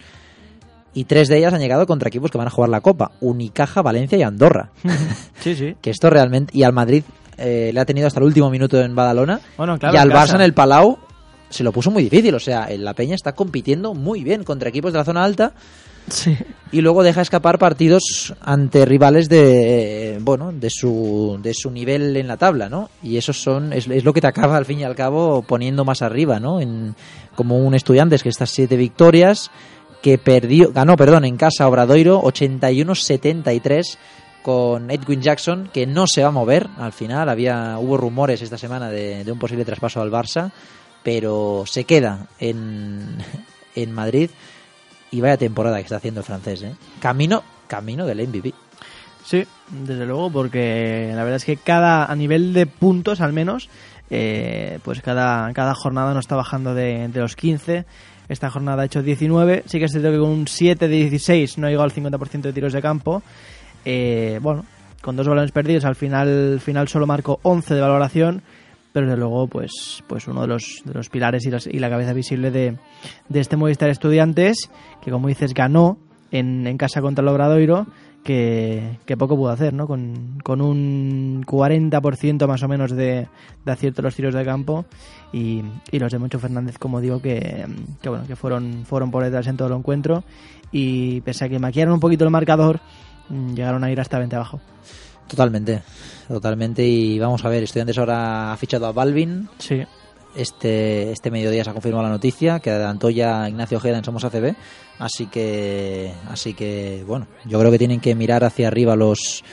Y tres de ellas han llegado contra equipos que van a jugar la Copa. Unicaja, Valencia y Andorra. Sí, sí. que esto realmente... Y al Madrid eh, le ha tenido hasta el último minuto en Badalona. Bueno, claro, y al. Barça en el Palau se lo puso muy difícil. O sea, la Peña está compitiendo muy bien contra equipos de la zona alta Sí. y luego deja escapar partidos ante rivales de bueno de su de su nivel en la tabla no y eso son es, es lo que te acaba al fin y al cabo poniendo más arriba no en como un estudiantes que estas siete victorias que perdió ganó perdón en casa Obradoiro 81-73 con Edwin Jackson que no se va a mover al final había hubo rumores esta semana de, un posible traspaso al Barça pero se queda en en Madrid y vaya temporada que está haciendo el francés, ¿eh? Camino, camino del MVP. Sí, desde luego, porque la verdad es que cada, a nivel de puntos al menos, eh, pues cada, cada jornada no está bajando de, de los 15. Esta jornada ha hecho 19. Sí que es cierto que con un 7 de 16 no ha llegado al 50% de tiros de campo. Eh, bueno, con dos balones perdidos, al final, final solo marcó 11 de valoración. Pero desde luego, pues, pues uno de los, pilares y, las- y la cabeza visible de, de este Movistar Estudiantes, que como dices, ganó en casa contra el Obradoiro, que, que poco pudo hacer, ¿no? Con, con un 40% más o menos de, de acierto los tiros de campo y, y los de Moncho Fernández, como digo, que, que, bueno, que fueron, fueron por detrás en todo el encuentro y pese a que maquillaron un poquito el marcador, mm, llegaron a ir hasta 20 abajo. Totalmente, totalmente. Y vamos a ver, Estudiantes ahora ha fichado a Balvin. Sí. Este, este mediodía se ha confirmado la noticia que adelantó ya Ignacio Ojeda en Somos ACB. Así que, así que, bueno, yo creo que tienen que mirar hacia arriba los,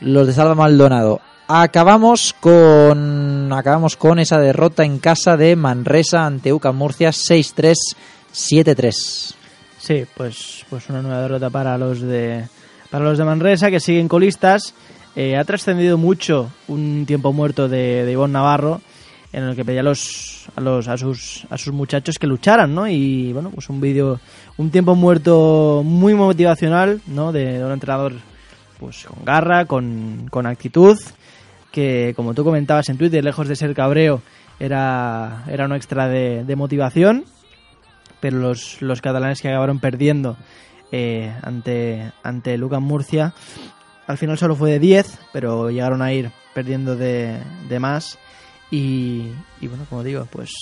los de Salva Maldonado. Acabamos con, acabamos con esa derrota en casa de Manresa ante UCAM Murcia 6-3, 7-3. Sí, pues, pues una nueva derrota para los de para los de Manresa que siguen colistas. Eh, ha trascendido mucho un tiempo muerto de, de Ivonne Navarro en el que pedía a los, a los a sus a sus muchachos que lucharan, ¿no? Y bueno, pues un vídeo un tiempo muerto muy motivacional, ¿no? De, un entrenador pues con garra, con, con actitud, que como tú comentabas en Twitter, lejos de ser cabreo, era, era un extra de, de motivación pero los, los catalanes que acabaron perdiendo eh, ante, ante Lucas Murcia, al final solo fue de 10, pero llegaron a ir perdiendo de, de más. Y, y bueno, como digo, pues,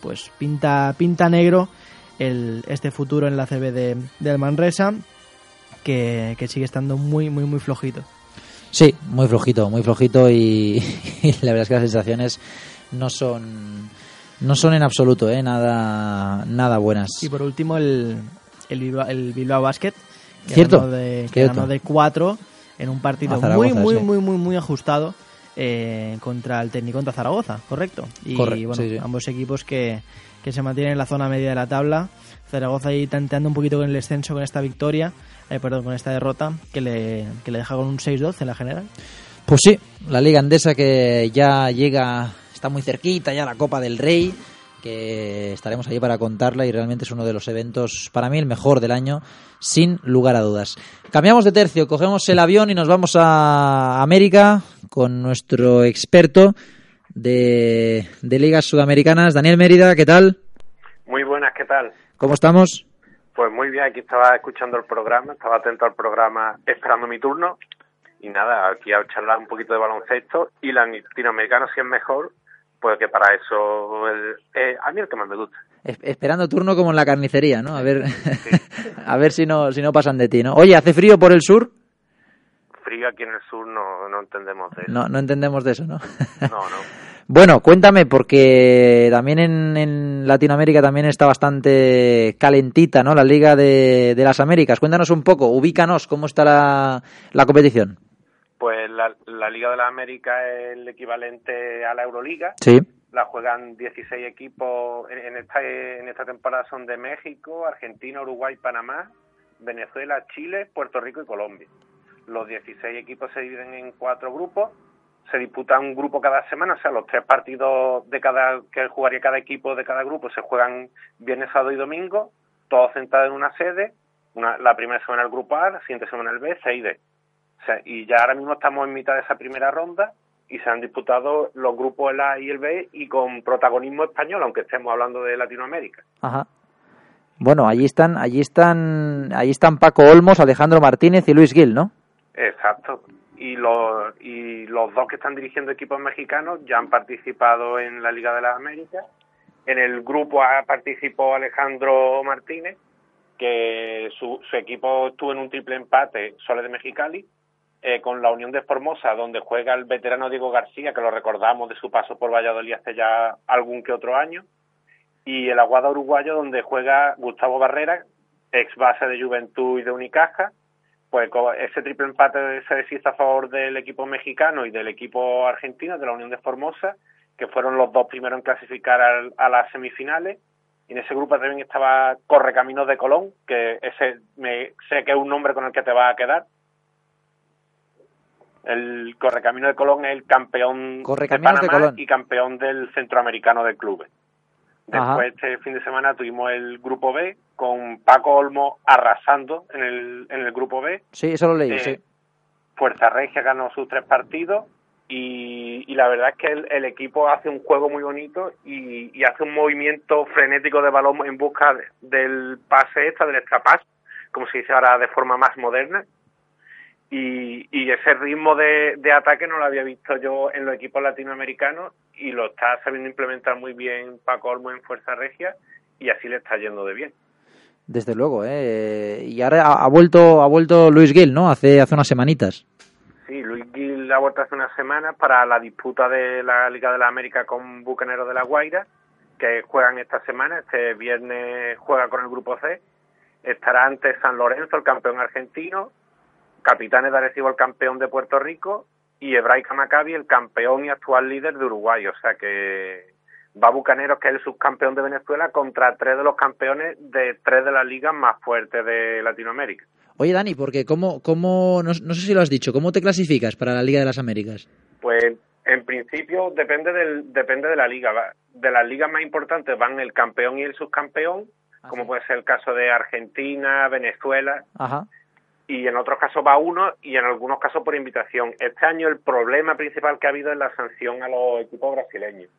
pues pinta, pinta negro el, este futuro en la CB de, del Manresa, que, que sigue estando muy, muy, muy flojito. Sí, muy flojito, muy flojito y, y la verdad es que las sensaciones no son no son en absoluto, eh, nada nada buenas. Y por último, el, el, Bilbao, el Bilbao Basket, que Cierto, ganó de, que cierto. ganó de 4 en un partido muy, muy, sí. muy, muy, muy ajustado eh, contra el técnico contra Zaragoza, correcto. Y Correcto, bueno, sí, sí. ambos equipos que, que se mantienen en la zona media de la tabla. Zaragoza ahí tanteando un poquito con el descenso con esta victoria, eh, perdón, con esta derrota, que le, que le deja con un 6-12 en la general. Pues sí, la Liga Andesa que ya llega, está muy cerquita ya la Copa del Rey, que estaremos allí para contarla y realmente es uno de los eventos, para mí el mejor del año, sin lugar a dudas. Cambiamos de tercio, cogemos el avión y nos vamos a América con nuestro experto de, de ligas sudamericanas, Daniel Mérida, ¿qué tal? Muy buenas, ¿qué tal? ¿Cómo estamos? Pues muy bien, aquí estaba escuchando el programa, estaba atento al programa esperando mi turno y nada, aquí a charlar un poquito de baloncesto y la latinoamericano si es mejor, pues que para eso el, eh, a mí el que más me gusta. esperando turno como en la carnicería, ¿no? A ver, a ver si no si no pasan de ti, ¿no? Oye, ¿hace frío por el sur? Frío aquí en el sur no, no entendemos de eso. No, no entendemos de eso, ¿no? no, no. Bueno, cuéntame, porque también en, en, Latinoamérica también está bastante calentita, ¿no? La Liga de, de, las Américas. Cuéntanos un poco, ubícanos, ¿cómo está la, la competición? Pues la, la, Liga de las Américas es el equivalente a la Euroliga. Sí. La juegan 16 equipos, en, en, esta, en esta temporada son de México, Argentina, Uruguay, Panamá, Venezuela, Chile, Puerto Rico y Colombia. Los 16 equipos se dividen en cuatro grupos se disputa un grupo cada semana, o sea, los tres partidos de cada que jugaría cada equipo de cada grupo se juegan viernes, sábado y domingo, todos sentados en una sede, una, la primera semana el grupo A, la siguiente semana el B, C y D. O sea, y ya ahora mismo estamos en mitad de esa primera ronda y se han disputado los grupos el A y el B y con protagonismo español, aunque estemos hablando de Latinoamérica. Ajá. Bueno, allí están, allí están, allí están Paco Olmos, Alejandro Martínez y Luis Gil, ¿no? Exacto y los, y los dos que están dirigiendo equipos mexicanos ya han participado en la Liga de las Américas. En el grupo A participó Alejandro Martínez, que su, su equipo estuvo en un triple empate, Soles de Mexicali, eh, con la Unión de Formosa, donde juega el veterano Diego García, que lo recordamos de su paso por Valladolid hace ya algún que otro año, y el Aguada Uruguayo, donde juega Gustavo Barrera, ex base de Juventud y de Unicaja, pues ese triple empate se deshizo a favor del equipo mexicano y del equipo argentino, de la Unión de Formosa, que fueron los dos primeros en clasificar a las semifinales. Y en ese grupo también estaba Correcaminos de Colón, que ese me, sé que es un nombre con el que te va a quedar. El Correcamino de Colón es el campeón de Panamá y campeón del centroamericano de clubes. Después este fin de semana tuvimos el grupo B con Paco Olmo arrasando en el, en el grupo B. Sí, eso lo leí, eh, sí. Fuerza Regia ganó sus tres partidos y, y la verdad es que el, el, equipo hace un juego muy bonito y, y, hace un movimiento frenético de balón en busca del pase extra, del extrapass, como se dice ahora de forma más moderna. Y, y ese ritmo de, de ataque no lo había visto yo en los equipos latinoamericanos y lo está sabiendo implementar muy bien Paco Olmo en Fuerza Regia y así le está yendo de bien. Desde luego, ¿eh? Y ahora ha vuelto, ha vuelto Luis Gil, ¿no? Hace, hace unas semanitas. Sí, Luis Gil ha vuelto hace unas semanas para la disputa de la Liga de la América con Bucaneros de la Guaira, que juegan esta semana. Este viernes juega con el Grupo C. Estará ante San Lorenzo, el campeón argentino, Capitanes de Arecibo, el campeón de Puerto Rico, y Hebraica Maccabi, el campeón y actual líder de Uruguay. O sea que va Bucaneros, que es el subcampeón de Venezuela, contra tres de los campeones de tres de las ligas más fuertes de Latinoamérica. Oye, Dani, porque cómo, cómo no, no, sé si lo has dicho, ¿cómo te clasificas para la Liga de las Américas? Pues en principio depende del depende de la liga. De las ligas más importantes van el campeón y el subcampeón, como puede ser el caso de Argentina, Venezuela. Ajá y en otros casos va uno y en algunos casos por invitación. Este año el problema principal que ha habido es la sanción a los equipos brasileños.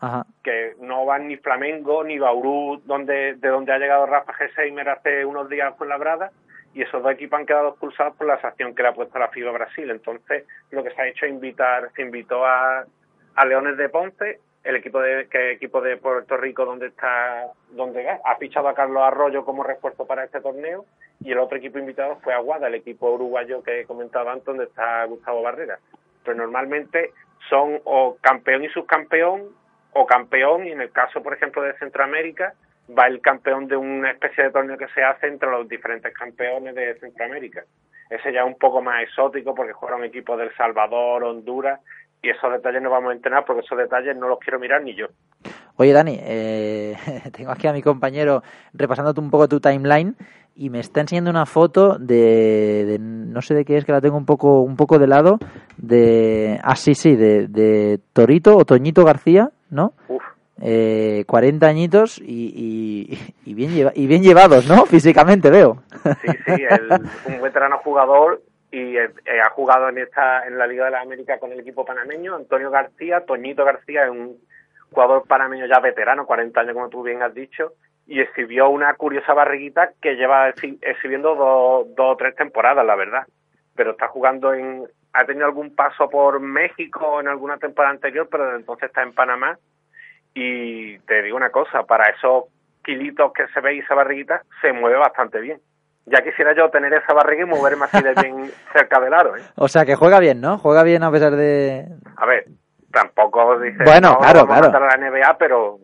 Ajá. Que no van ni Flamengo ni Bauru, donde, de donde ha llegado Rafa Geseimer hace unos días con la Brada, y esos dos equipos han quedado expulsados por la sanción que le ha puesto la FIBA Brasil. Entonces, lo que se ha hecho es invitar, se invitó a, a Leones de Ponce el equipo de que equipo de Puerto Rico donde está donde ha fichado a Carlos Arroyo como refuerzo para este torneo y el otro equipo invitado fue Aguada, el equipo uruguayo que comentaba antes donde está Gustavo Barrera. Pero normalmente son o campeón y subcampeón o campeón y en el caso por ejemplo de Centroamérica va el campeón de una especie de torneo que se hace entre los diferentes campeones de Centroamérica. Ese ya es un poco más exótico porque jugaron equipos del Salvador, Honduras y esos detalles no vamos a entrenar porque esos detalles no los quiero mirar ni yo. Oye, Dani, eh, tengo aquí a mi compañero repasándote un poco tu timeline y me está enseñando una foto de, de, no sé de qué es que la tengo un poco un poco de lado de ah sí sí de, de Torito o Toñito García no Uf. Eh, 40 añitos y, y, y bien lleva, y bien llevados no físicamente veo sí sí el, un veterano jugador y eh, ha jugado en esta en la Liga de la América con el equipo panameño Antonio García Toñito García es un jugador panameño ya veterano, 40 años como tú bien has dicho, y exhibió una curiosa barriguita que lleva exhibiendo dos, dos o tres temporadas, la verdad. Pero está jugando en, ha tenido algún paso por México en alguna temporada anterior, pero desde entonces está en Panamá. Y te digo una cosa, para esos kilitos que se ve y esa barriguita, se mueve bastante bien. Ya quisiera yo tener esa barriga y moverme así de bien cerca del aro. ¿eh? O sea, que juega bien, ¿no? Juega bien a pesar de... A ver, tampoco dice bueno, claro, claro. a la NBA, pero,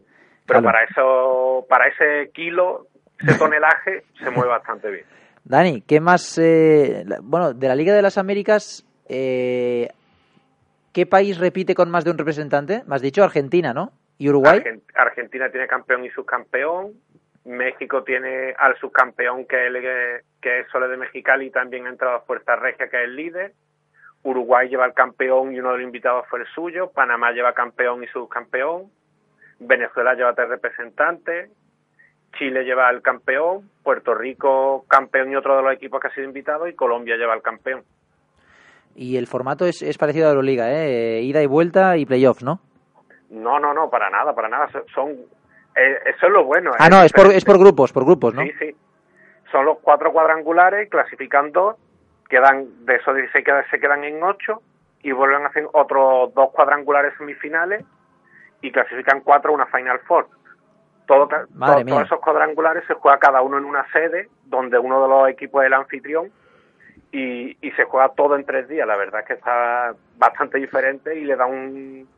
pero para eso, para ese kilo, ese tonelaje, se mueve bastante bien. Dani, ¿qué más? Eh, bueno, de la Liga de las Américas, eh, ¿qué país repite con más de un representante? Me has dicho Argentina, ¿no? ¿Y Uruguay? Argentina tiene campeón y subcampeón. México tiene al subcampeón que, es que es Sole de Mexicali y también ha entrado a Fuerza Regia que es el líder. Uruguay lleva el campeón y uno de los invitados fue el suyo. Panamá lleva campeón y subcampeón. Venezuela lleva tres representantes. Chile lleva el campeón. Puerto Rico campeón y otro de los equipos que ha sido invitado. Y Colombia lleva el campeón. Y el formato es, es parecido a la Euroliga, ¿eh? Ida y vuelta y playoffs, ¿no? No, no, no, para nada, para nada. Son, eso es lo bueno. Ah, no, es por, es por grupos, por grupos, ¿no? Sí, sí. Son los cuatro cuadrangulares, clasifican dos, quedan, de esos 16 se quedan en ocho y vuelven a hacer otros dos cuadrangulares semifinales y clasifican cuatro una Final Four. Todo, todos esos cuadrangulares se juega cada uno en una sede donde uno de los equipos es el anfitrión y, y se juega todo en tres días. La verdad es que está bastante diferente y le da un,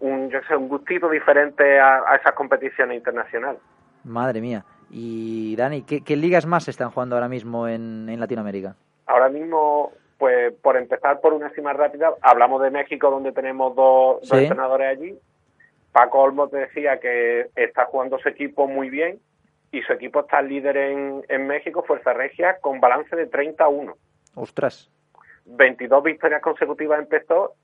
un, yo sé, un gustito diferente a, esas competiciones internacionales. Madre mía. Y Dani, ¿qué, ligas más están jugando ahora mismo en, en, Latinoamérica? Ahora mismo, pues por empezar por una estima rápida, hablamos de México donde tenemos dos, entrenadores allí. Paco Olmo te decía que está jugando su equipo muy bien y su equipo está líder en, en México, Fuerza Regia, con balance de 30 a 1. Ostras. 22 victorias consecutivas empezó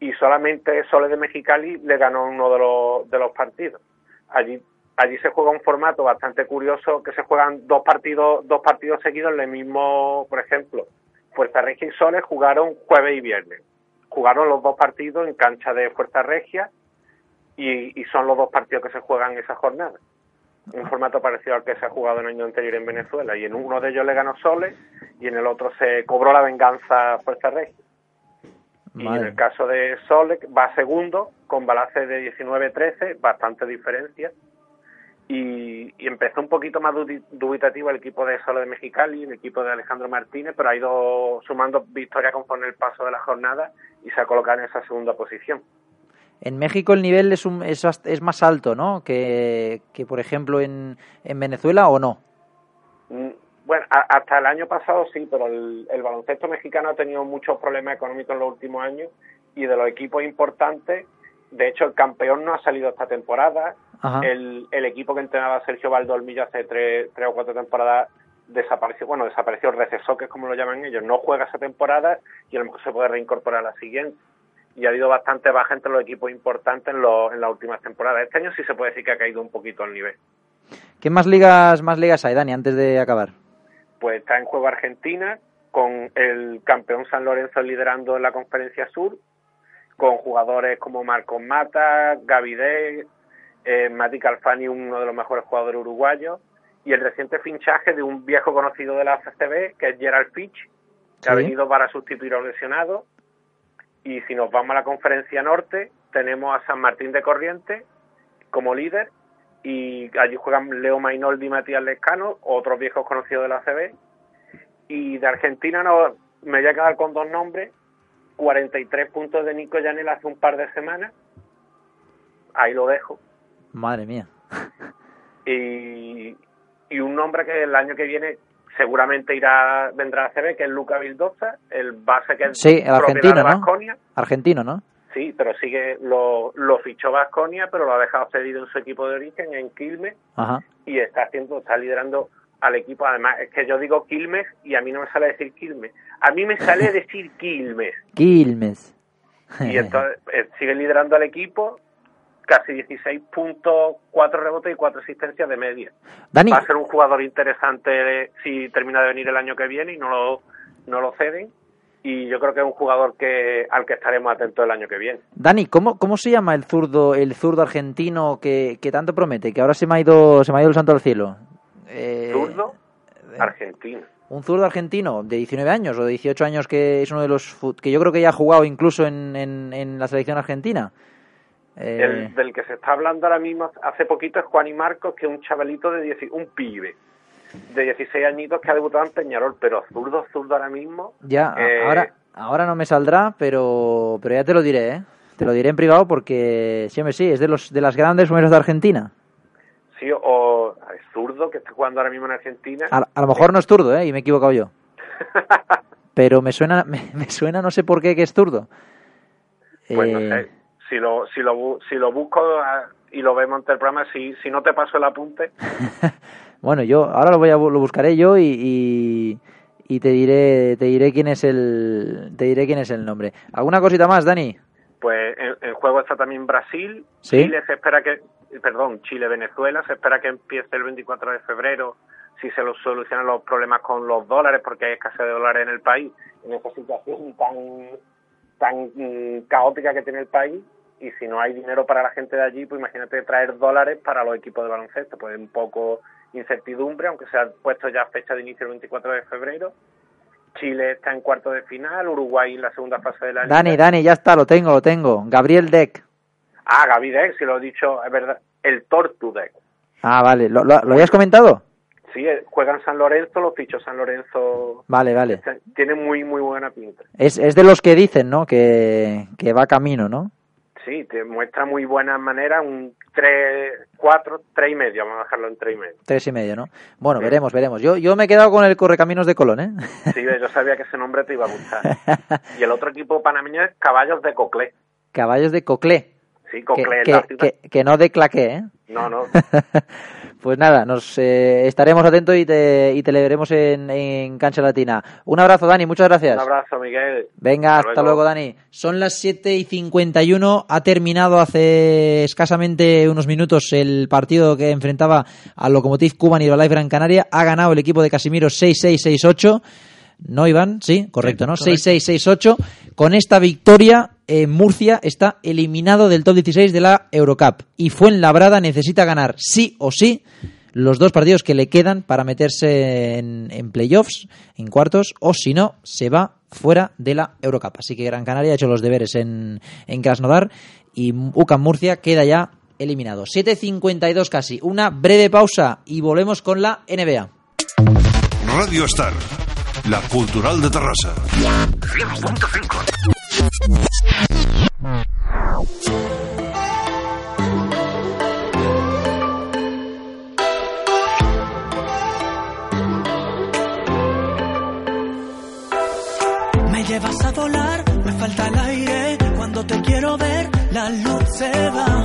y solamente Sole de Mexicali le ganó uno de los, de los partidos. Allí allí se juega un formato bastante curioso que se juegan dos partidos dos partidos seguidos en el mismo, por ejemplo, Fuerza Regia y Sole jugaron jueves y viernes. Jugaron los dos partidos en cancha de Fuerza Regia y, son los dos partidos que se juegan esa jornada. Un formato parecido al que se ha jugado el año anterior en Venezuela y en uno de ellos le ganó Sole y en el otro se cobró la venganza Fuerza Regia. Y en el caso de Solek va segundo con balance de 19-13, bastante diferencia. Y, empezó un poquito más dubitativo el equipo de Sole de Mexicali, el equipo de Alejandro Martínez, pero ha ido sumando victorias conforme el paso de la jornada y se ha colocado en esa segunda posición. En México el nivel es, un, es, es más alto, ¿no? Que, que por ejemplo en, en Venezuela o no. Bueno, hasta el año pasado sí, pero el, baloncesto mexicano ha tenido muchos problemas económicos en los últimos años y de los equipos importantes, de hecho el campeón no ha salido esta temporada, el, el, equipo que entrenaba Sergio Valdolmillo hace tres, tres o cuatro temporadas desapareció, bueno, desapareció, recesó, que es como lo llaman ellos, no juega esa temporada y a lo mejor se puede reincorporar a la siguiente. Y ha habido bastante baja entre los equipos importantes en, en las últimas temporadas. Este año sí se puede decir que ha caído un poquito el nivel. ¿Qué más ligas, más ligas hay, Dani, antes de acabar? Pues está en juego Argentina, con el campeón San Lorenzo liderando en la Conferencia Sur, con jugadores como Marcos Mata, Gavidé, eh, Mati Calfani, uno de los mejores jugadores uruguayos, y el reciente finchaje de un viejo conocido de la FCB, que es Gerald Fitch, que ha venido para sustituir a un lesionado. Y si nos vamos a la Conferencia Norte, tenemos a San Martín de Corrientes como líder y allí juegan Leo Mainoldi y Matías Lescano, otros viejos conocidos de la CB. Y de Argentina no, me voy a quedar con dos nombres, 43 puntos de Nico Yanel hace un par de semanas, ahí lo dejo. Madre mía. Y, y un nombre que el año que viene seguramente irá vendrá a CB, que es Luca Vildosa, el base que es sí, el argentino, ¿no? Argentino, ¿no? Sí, pero sigue, lo, lo fichó Vasconia, pero lo ha dejado cedido en su equipo de origen, en Quilmes, y está haciendo, está liderando al equipo. Además, es que yo digo Quilmes y a mí no me sale decir Quilmes. A mí me sale decir Quilmes. Quilmes. y entonces eh, sigue liderando al equipo, casi 16 puntos, 4 rebotes y 4 asistencias de media. Va a ser un jugador interesante si termina de venir el año que viene y no lo, no lo ceden y yo creo que es un jugador que al que estaremos atentos el año que viene. Dani, ¿cómo, cómo se llama el zurdo, el zurdo argentino que, que tanto promete? Que ahora se me ha ido, se me ha ido el santo al cielo. Eh, ¿Zurdo? Argentino. un zurdo argentino de 19 años o de 18 años que es uno de los que yo creo que ya ha jugado incluso en, en, en la selección argentina. Eh, El del que se está hablando ahora mismo hace poquito es Juan y Marcos, que es un chavalito de 10 un pibe de 16 añitos que ha debutado en Peñarol, pero zurdo, zurdo ahora mismo. ya, eh, ahora, ahora no me saldrá, pero, pero ya te lo diré, ¿eh? Te lo diré en privado porque siempre sí, es de los de las grandes primeros de Argentina. Sí, o es zurdo que está jugando ahora mismo en Argentina. A, a lo mejor no es zurdo, ¿eh? Y me he equivocado yo. Pero me suena, me, me suena, no sé por qué, que es zurdo. Pues no Eh, sé. Si lo, si lo, si lo busco ah, y lo vemos ante el programa, si, si no te paso el apunte, Bueno, yo ahora lo voy a lo buscaré yo y, y, y te diré te diré quién es el te diré quién es el nombre. ¿Alguna cosita más, Dani? pues en, en juego está también Brasil. Sí. Chile se espera que, perdón, Chile-Venezuela se espera que empiece el 24 de febrero si se lo solucionan los problemas con los dólares porque hay escasez de dólares en el país en esa situación tan tan mm, caótica que tiene el país y si no hay dinero para la gente de allí pues imagínate traer dólares para los equipos de baloncesto pues un poco incertidumbre aunque se ha puesto ya fecha de inicio el 24 de febrero Chile está en cuarto de final Uruguay en la segunda fase de la liga Dani, Dani, ya está, lo tengo, lo tengo. Gabriel Deck. Ah, Gaby Deck, si lo he dicho, es verdad. El Tortu Deck. Ah, vale, ¿lo, lo, lo habías comentado? Sí, eh, juega en San Lorenzo, los fichos San Lorenzo. Vale, vale. Tiene muy, muy buena pinta. Es, es de los que dicen, ¿no? Que, que va camino, ¿no? Sí, te muestra muy buena manera, un 3, 4, 3 y medio, vamos a dejarlo en 3 y medio. Tres y medio, ¿no? Bueno, veremos, veremos. Yo, yo me he quedado con el Correcaminos de Colón, ¿eh? Sí, yo sabía que ese nombre te iba a gustar. Y el otro equipo panameño es Caballos de Coclé. Caballos de Coclé. Sí, Que, Coclé, que, la ciudad. que- que no de claqué, ¿eh? No, no. pues nada, nos eh, estaremos atentos y te, y te leeremos en, en Cancha Latina. Un abrazo, Dani, muchas gracias. Un abrazo, Miguel. Venga, hasta, Hasta luego. luego. Dani. Son las 7 y 51. Ha terminado hace escasamente unos minutos el partido que enfrentaba al Lokomotiv Cuban y Herbalife Gran Canaria. Ha ganado el equipo de Casimiro 6-6-6-8. ¿No, Iván? Sí, correcto, ¿no? 6-6-6-8. Con esta victoria, eh, Murcia está eliminado del top 16 de la Eurocup. Y Fuenlabrada necesita ganar sí o sí los dos partidos que le quedan para meterse en, en playoffs, en cuartos, o si no, se va fuera de la Eurocup. Así que Gran Canaria ha hecho los deberes en, en Krasnodar y UCAM Murcia queda ya eliminado. 7.52 casi. Una breve pausa y volvemos con la NBA. Radio Star, la cultural de Terrassa. Me llevas a volar, me falta el aire. Cuando te quiero ver, la luz se va.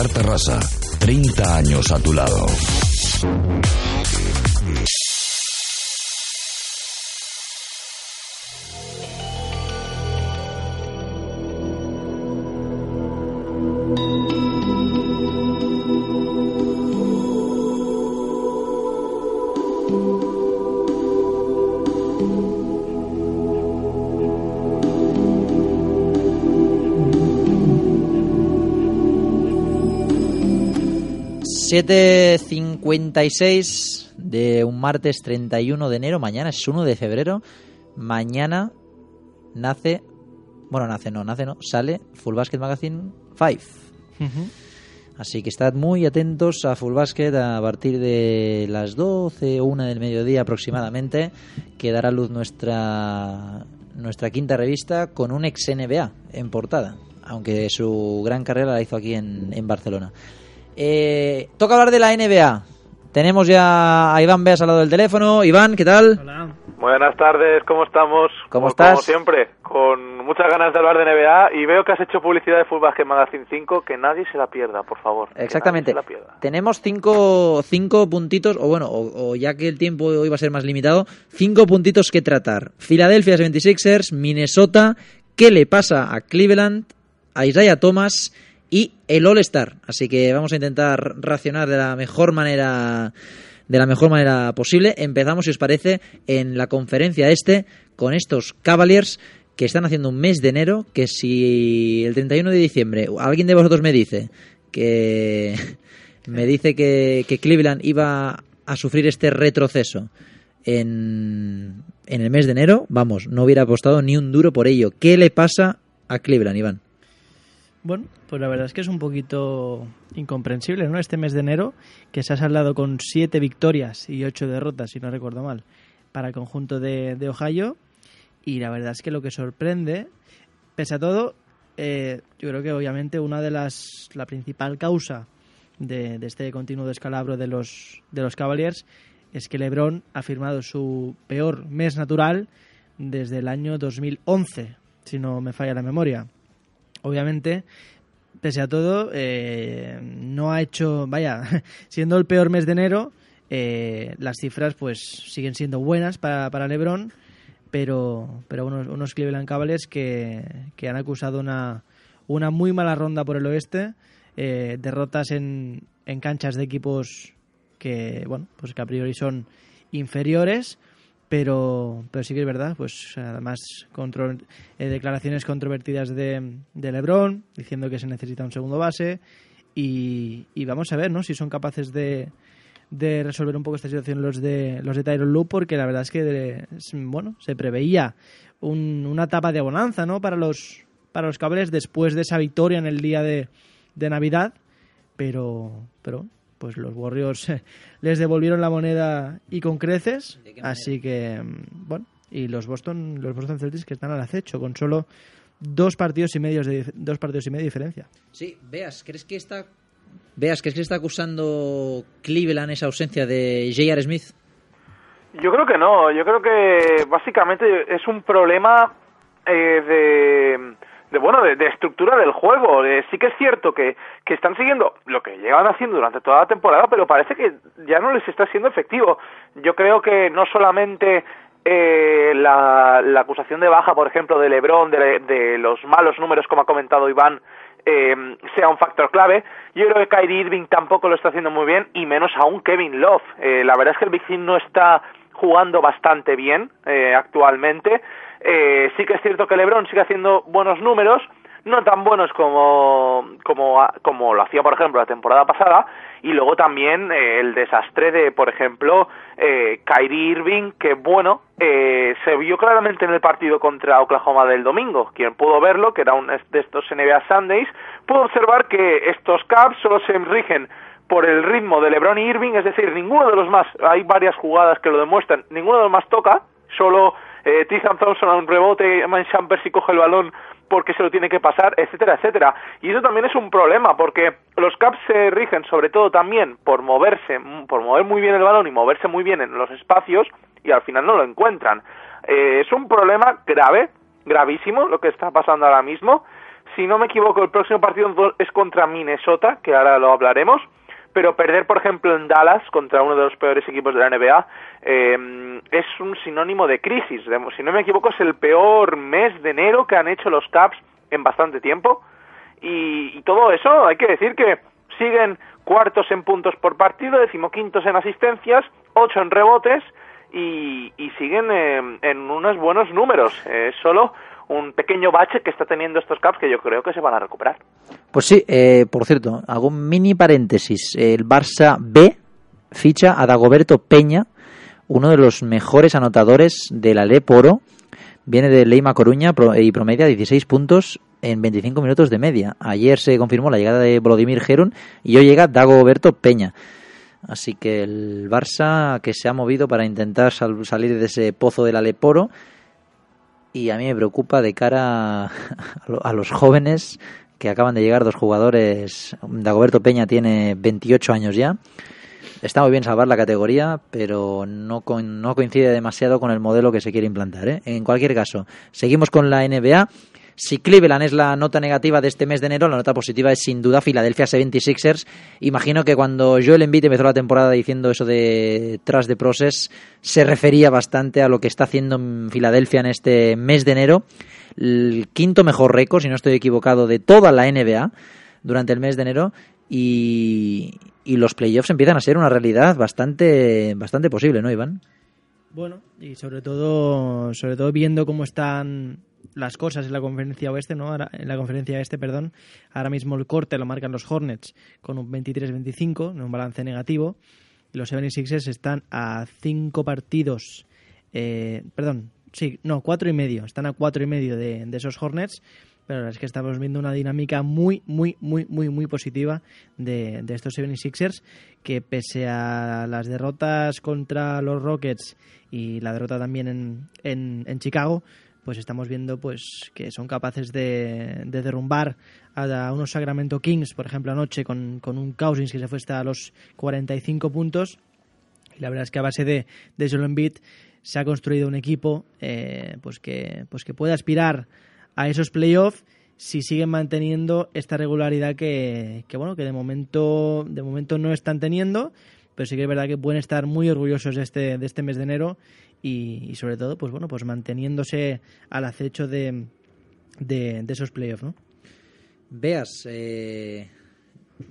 Radio Star Terrassa, 30 años a tu lado. ...7.56 de un martes 31 de enero, mañana es 1 de febrero, mañana nace, bueno, nace no, nace no, sale Full Basket Magazine 5. Así que estad muy atentos a Full Basket a partir de las 12 o 1 del mediodía aproximadamente, que dará a luz nuestra, nuestra quinta revista con un ex NBA en portada, aunque su gran carrera la hizo aquí en, en Barcelona. Eh, toca hablar de la NBA. Tenemos ya a Iván Beas al lado del teléfono. Iván, ¿qué tal? Buenas tardes, ¿cómo estamos? ¿Cómo Como- estás? Como siempre, con muchas ganas de hablar de NBA y veo que has hecho publicidad de Full Basket Magazine 5, que nadie se la pierda, por favor. que Exactamente. nadie se la pierda. Tenemos cinco, cinco puntitos, o bueno, o, o ya que el tiempo hoy va a ser más limitado, cinco puntitos que tratar. Philadelphia 76ers, Minnesota, ¿qué le pasa a Cleveland, a Isaiah Thomas y el All-Star? Así que vamos a intentar racionar de la mejor manera de la mejor manera posible. Empezamos, si os parece, en la conferencia este con estos Cavaliers que están haciendo un mes de enero que si el 31 de diciembre alguien de vosotros me dice que me dice que, que Cleveland iba a sufrir este retroceso en, en el mes de enero, vamos, no hubiera apostado ni un duro por ello. ¿Qué le pasa a Cleveland, Iván? Bueno, pues la verdad es que es un poquito incomprensible, ¿no? Este mes de enero, que se ha saldado con siete victorias y ocho derrotas, si no recuerdo mal, para el conjunto de, de Ohio. Y la verdad es que lo que sorprende, pese a todo, eh, yo creo que obviamente una de las, la principal causa de, de este continuo descalabro de los, de los Cavaliers es que LeBron ha firmado su peor mes natural desde el año 2011, si no me falla la memoria obviamente, pese a todo, eh, no ha hecho, vaya, siendo el peor mes de enero, eh, las cifras pues siguen siendo buenas para, para LeBron, pero, pero unos, unos Cleveland Cavaliers que, que han acusado una, una muy mala ronda por el oeste, eh, derrotas en, en canchas de equipos que, bueno, pues que a priori son inferiores, pero, pero sí que es verdad, pues además contro- eh, declaraciones controvertidas de, de LeBron diciendo que se necesita un segundo base y, y vamos a ver, ¿no? Si son capaces de, de resolver un poco esta situación los de los de Tyron Lue porque la verdad es que de- bueno se preveía un- una etapa de bonanza, ¿no? Para los para los Cavaliers después de esa victoria en el día de, de Navidad, pero pero pues los Warriors les devolvieron la moneda y con creces, así que bueno, y los Boston los Boston Celtics que están al acecho con solo dos partidos y medio de dos partidos y medio de diferencia. Sí, veas, ¿crees que está veas ¿crees que está acusando Cleveland esa ausencia de J.R. Smith? Yo creo que no, yo creo que básicamente es un problema eh, de, de, bueno, de, de estructura del juego. Eh, sí que es cierto que, que están siguiendo lo que llevan haciendo durante toda la temporada, pero parece que ya no les está siendo efectivo. Yo creo que no solamente eh, la, la acusación de baja, por ejemplo, de LeBron, de, de los malos números, como ha comentado Iván, eh, sea un factor clave. Yo creo que Kyrie Irving tampoco lo está haciendo muy bien y menos aún Kevin Love. Eh, la verdad es que el Big Three no está jugando bastante bien eh, actualmente. Eh, sí que es cierto que LeBron sigue haciendo buenos números, no tan buenos como, como, lo hacía, por ejemplo, la temporada pasada, y luego también eh, el desastre de, por ejemplo, eh, Kyrie Irving, que bueno, eh, se vio claramente en el partido contra Oklahoma del domingo. Quien pudo verlo, que era un de estos NBA Sundays, pudo observar que estos Caps solo se rigen por el ritmo de LeBron y Irving, es decir, ninguno de los más, hay varias jugadas que lo demuestran, ninguno de los más toca, solo eh, Tristan Thompson a un rebote, Man Chamber si coge el balón porque se lo tiene que pasar, etcétera, etcétera. Y eso también es un problema, porque los Caps se rigen sobre todo también por moverse, por mover muy bien el balón y moverse muy bien en los espacios, y al final no lo encuentran. Eh, es un problema grave, gravísimo, lo que está pasando ahora mismo. Si no me equivoco, el próximo partido es contra Minnesota, que ahora lo hablaremos pero perder, por ejemplo, en Dallas contra uno de los peores equipos de la NBA eh, es un sinónimo de crisis. Si no me equivoco, es el peor mes de enero que han hecho los Caps en bastante tiempo. Y, y todo eso, hay que decir que siguen cuartos en puntos por partido, decimoquintos en asistencias, ocho en rebotes y, siguen eh, en unos buenos números. Eh, solo un pequeño bache que está teniendo estos Caps que yo creo que se van a recuperar. Pues sí, eh, por cierto, hago un mini paréntesis. El Barça B ficha a Dagoberto Peña, uno de los mejores anotadores de la Leporo. Viene de Leima Coruña y promedia 16 puntos en 25 minutos de media. Ayer se confirmó la llegada de Vladimir Gerun y hoy llega Dagoberto Peña. Así que el Barça que se ha movido para intentar sal salir de ese pozo del Aleporo y a mí me preocupa de cara a los jóvenes que acaban de llegar dos jugadores. Dagoberto Peña tiene 28 años ya. Está muy bien salvar la categoría, pero no, no coincide demasiado con el modelo que se quiere implantar. ¿eh? En cualquier caso, seguimos con la NBA. Si Cleveland es la nota negativa de este mes de enero, la nota positiva es sin duda Philadelphia 76ers. Imagino que cuando Joel Embiid empezó la temporada diciendo eso de tras de process, se refería bastante a lo que está haciendo en Filadelfia en este mes de enero. El quinto mejor récord, si no estoy equivocado, de toda la NBA durante el mes de enero. Y, y los playoffs empiezan a ser una realidad bastante, bastante posible, ¿no, Iván? Bueno, y sobre todo, sobre todo viendo cómo están las cosas en la conferencia oeste, ¿no? Ahora, en la conferencia este, perdón, ahora mismo el corte lo marcan los Hornets con un 23-25, un balance negativo. Los 76ers están a cinco partidos, eh, perdón, sí, no, cuatro y medio, están a cuatro y medio de, de esos Hornets, pero es que estamos viendo una dinámica muy, muy, muy, muy, muy positiva de, de estos 76ers, que pese a las derrotas contra los Rockets y la derrota también en, en, en Chicago, pues estamos viendo pues que son capaces de, de derrumbar a, unos Sacramento Kings, por ejemplo, anoche con, con un Cousins que se fue hasta los 45 puntos. Y la verdad es que a base de, de Joel Embiid se ha construido un equipo eh, pues que pues que puede aspirar a esos playoffs si siguen manteniendo esta regularidad que, que bueno que de momento de momento no están teniendo pero sí que es verdad que pueden estar muy orgullosos de este, de este mes de enero y, sobre todo, pues bueno, pues manteniéndose al acecho de, de, esos playoffs, ¿no? Veas, eh,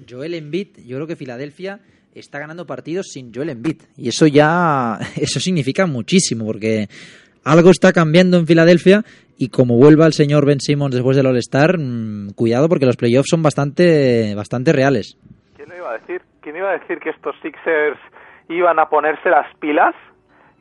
Joel Embiid, yo creo que Filadelfia está ganando partidos sin Joel Embiid y eso ya, eso significa muchísimo porque algo está cambiando en Filadelfia y como vuelva el señor Ben Simmons después del All-Star, mm, cuidado porque los playoffs son bastante, bastante reales. ¿Quién lo iba a decir? ¿Quién iba a decir que estos Sixers iban a ponerse las pilas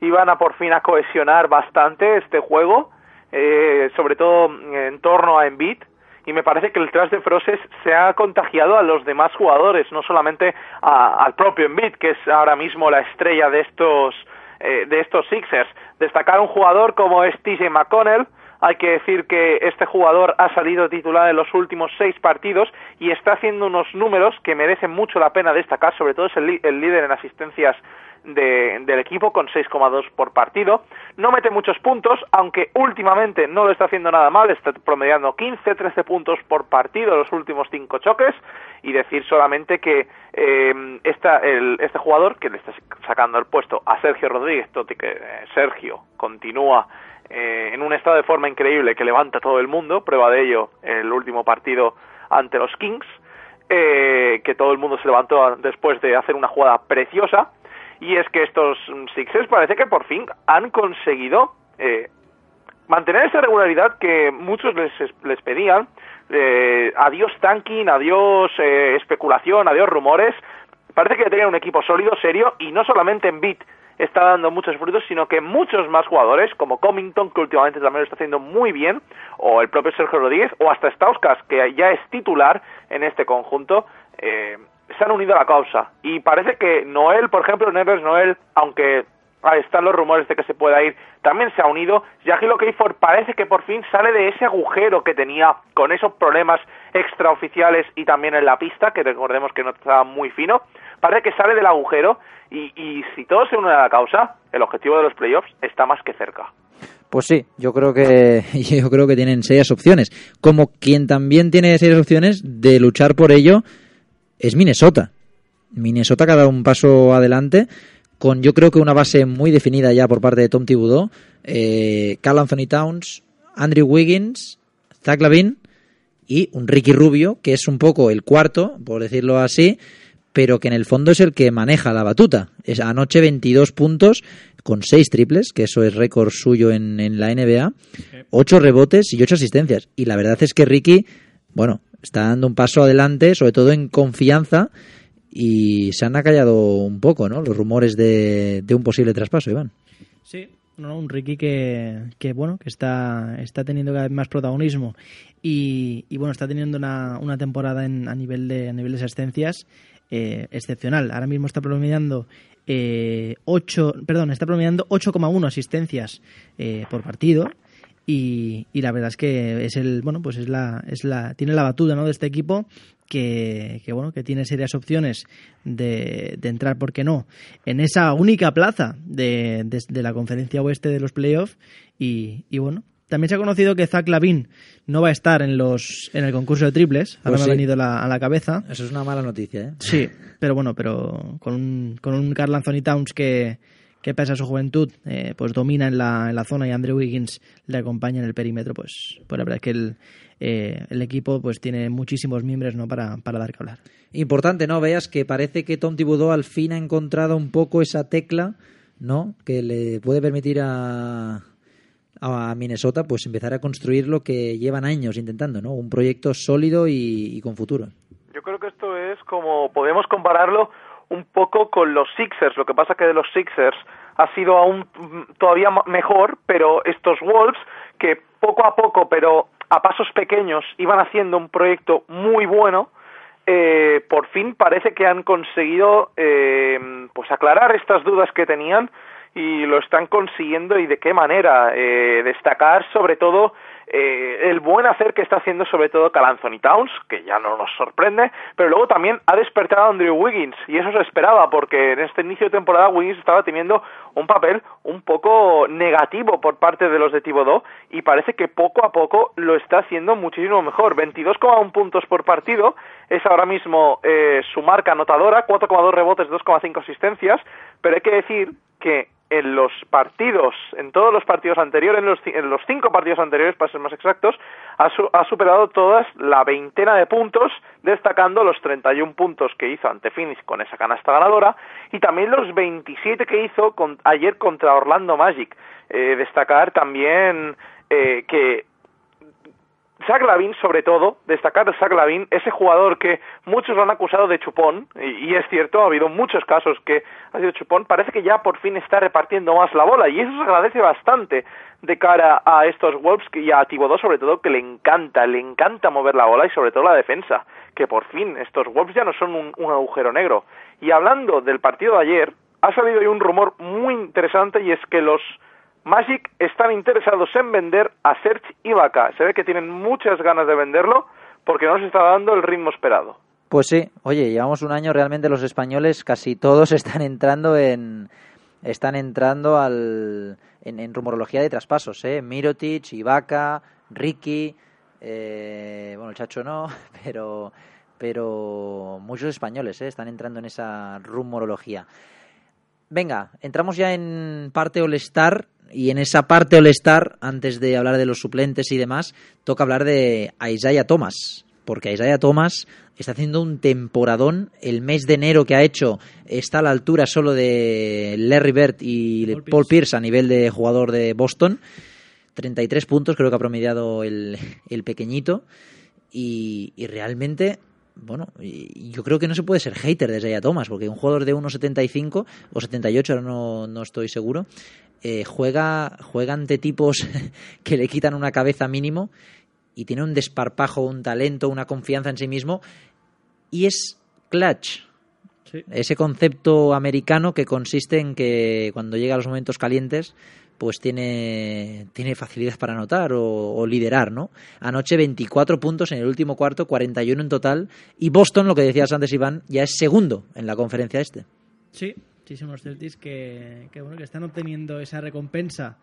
iban a por fin a cohesionar bastante este juego, eh, sobre todo en torno a Embiid, y me parece que el tras de Froses se ha contagiado a los demás jugadores, no solamente al propio Embiid, que es ahora mismo la estrella de estos eh, de estos Sixers. Destacar un jugador como es TJ McConnell, hay que decir que este jugador ha salido titular en los últimos seis partidos y está haciendo unos números que merecen mucho la pena destacar, sobre todo es el, el líder en asistencias de, del equipo con 6,2 por partido. No mete muchos puntos, aunque últimamente no lo está haciendo nada mal, está promediando 15, 13 puntos por partido en los últimos cinco choques. Y decir solamente que eh, este jugador, que le está sacando el puesto a Sergio Rodríguez, que eh, Sergio continúa eh, en un estado de forma increíble que levanta todo el mundo, prueba de ello el último partido ante los Kings, eh, que todo el mundo se levantó después de hacer una jugada preciosa, y es que estos Sixers parece que por fin han conseguido eh, mantener esa regularidad que muchos les, les pedían. Eh, adiós tanking, adiós eh, especulación, adiós rumores. Parece que tenían un equipo sólido, serio, y no solamente en beat está dando muchos frutos, sino que muchos más jugadores, como Comington, que últimamente también lo está haciendo muy bien, o el propio Sergio Rodríguez, o hasta Stauskas, que ya es titular en este conjunto, eh, se han unido a la causa. Y parece que Noel, por ejemplo, Neves Noel, aunque están los rumores de que se pueda ir, también se ha unido. Yagilo Keifor parece que por fin sale de ese agujero que tenía con esos problemas extraoficiales y también en la pista, que recordemos que no estaba muy fino. Parece que sale del agujero y, y si todo se une a la causa, el objetivo de los playoffs está más que cerca. Pues sí, yo creo que yo creo que tienen serias opciones. Como quien también tiene serias opciones de luchar por ello es Minnesota. Minnesota que ha dado un paso adelante con yo creo que una base muy definida ya por parte de Tom Thibodeau, eh, Carl Anthony Towns, Andrew Wiggins, Zach Lavin y un Ricky Rubio, que es un poco el cuarto, por decirlo así, pero que en el fondo es el que maneja la batuta. Es anoche 22 puntos con 6 triples, que eso es récord suyo en, en la NBA, 8 rebotes y 8 asistencias. Y la verdad es que Ricky, bueno, está dando un paso adelante, sobre todo en confianza, y se han acallado un poco, ¿no? Los rumores de, un posible traspaso, Iván. Sí, no, un Ricky que, que, bueno que está está teniendo cada vez más protagonismo y, y bueno está teniendo una, una temporada en, a nivel de a nivel de asistencias eh, excepcional ahora mismo está promediando eh, 8 perdón está promediando 8,1 asistencias eh, por partido y, y, la verdad es que es el bueno pues es la es la tiene la batuta no de este equipo que, que, bueno que tiene serias opciones de, de, entrar, ¿por qué no?, en esa única plaza de, de, de la conferencia oeste de los playoffs y, y, bueno. También se ha conocido que Zach Lavin no va a estar en los en el concurso de triples. Ahora Pues me ha venido la, a la cabeza. Eso es una mala noticia, ¿eh? Sí, pero bueno, pero con un, con un Carl Anthony Towns que, que pese a su juventud, eh, pues domina en la, en la zona y Andrew Wiggins le acompaña en el perímetro, pues, pues la verdad es que el, eh, el equipo pues tiene muchísimos miembros ¿no? para, para dar que hablar. Importante, ¿no? Veas que parece que Tom Thibodeau al fin ha encontrado un poco esa tecla, ¿no? Que le puede permitir a, a Minnesota pues empezar a construir lo que llevan años intentando, ¿no? Un proyecto sólido y, y con futuro. Yo creo que esto es como podemos compararlo un poco con los Sixers. Lo que pasa que de los Sixers ha sido aún todavía mejor, pero estos Wolves que poco a poco, pero a pasos pequeños, iban haciendo un proyecto muy bueno. Eh, por fin parece que han conseguido eh, pues aclarar estas dudas que tenían y lo están consiguiendo y de qué manera eh, destacar sobre todo eh, el buen hacer que está haciendo sobre todo Cal Anthony Towns, que ya no nos sorprende, pero luego también ha despertado a Andrew Wiggins, y eso se esperaba, porque en este inicio de temporada Wiggins estaba teniendo un papel un poco negativo por parte de los de Thibodeau, y parece que poco a poco lo está haciendo muchísimo mejor. 22,1 puntos por partido es ahora mismo eh, su marca anotadora, 4,2 rebotes, 2,5 asistencias, pero hay que decir que en los partidos, en todos los partidos anteriores, en los, en los cinco partidos anteriores, para ser más exactos, ha, su, ha, superado todas la veintena de puntos, destacando los 31 puntos que hizo ante Phoenix con esa canasta ganadora y también los 27 que hizo con, ayer contra Orlando Magic. Eh, destacar también eh, que Zach Lavin, sobre todo, destacar a Zach Lavin, ese jugador que muchos lo han acusado de chupón, y, es cierto, ha habido muchos casos que ha sido chupón, parece que ya por fin está repartiendo más la bola, y eso se agradece bastante de cara a estos Wolves y a Thibodeau sobre todo, que le encanta, le encanta mover la bola y sobre todo la defensa, que por fin estos Wolves ya no son un, un agujero negro. Y hablando del partido de ayer, ha salido hoy un rumor muy interesante y es que los Magic están interesados en vender a Serge Ibaka. Se ve que tienen muchas ganas de venderlo porque no se está dando el ritmo esperado. Pues sí, oye, llevamos un año realmente los españoles casi todos están entrando en están entrando al en, rumorología de traspasos, eh, Mirotic, Ibaka, Ricky, eh, bueno, el Chacho no, pero pero muchos españoles eh, están entrando en esa rumorología. Venga, entramos ya en parte All-Star y en esa parte All-Star, antes de hablar de los suplentes y demás, toca hablar de Isaiah Thomas, porque Isaiah Thomas está haciendo un temporadón. El mes de enero que ha hecho está a la altura solo de Larry Bird y Paul Paul Pierce. Pierce a nivel de jugador de Boston. 33 puntos creo que ha promediado el, el pequeñito. Y, y realmente, bueno, yo creo que no se puede ser hater de Isaiah Thomas, porque un jugador de 1,75 o 78, ahora no, no estoy seguro, eh, juega, juega ante tipos que le quitan una cabeza mínimo y tiene un desparpajo, un talento, una confianza en sí mismo y es clutch. Sí. Ese concepto americano que consiste en que cuando llega a los momentos calientes, pues tiene, tiene facilidad para anotar o, liderar, ¿no? Anoche 24 puntos en el último cuarto, 41 en total, y Boston, lo que decías antes, Iván, ya es segundo en la conferencia este. Sí, los Celtics que, que, bueno, que están obteniendo esa recompensa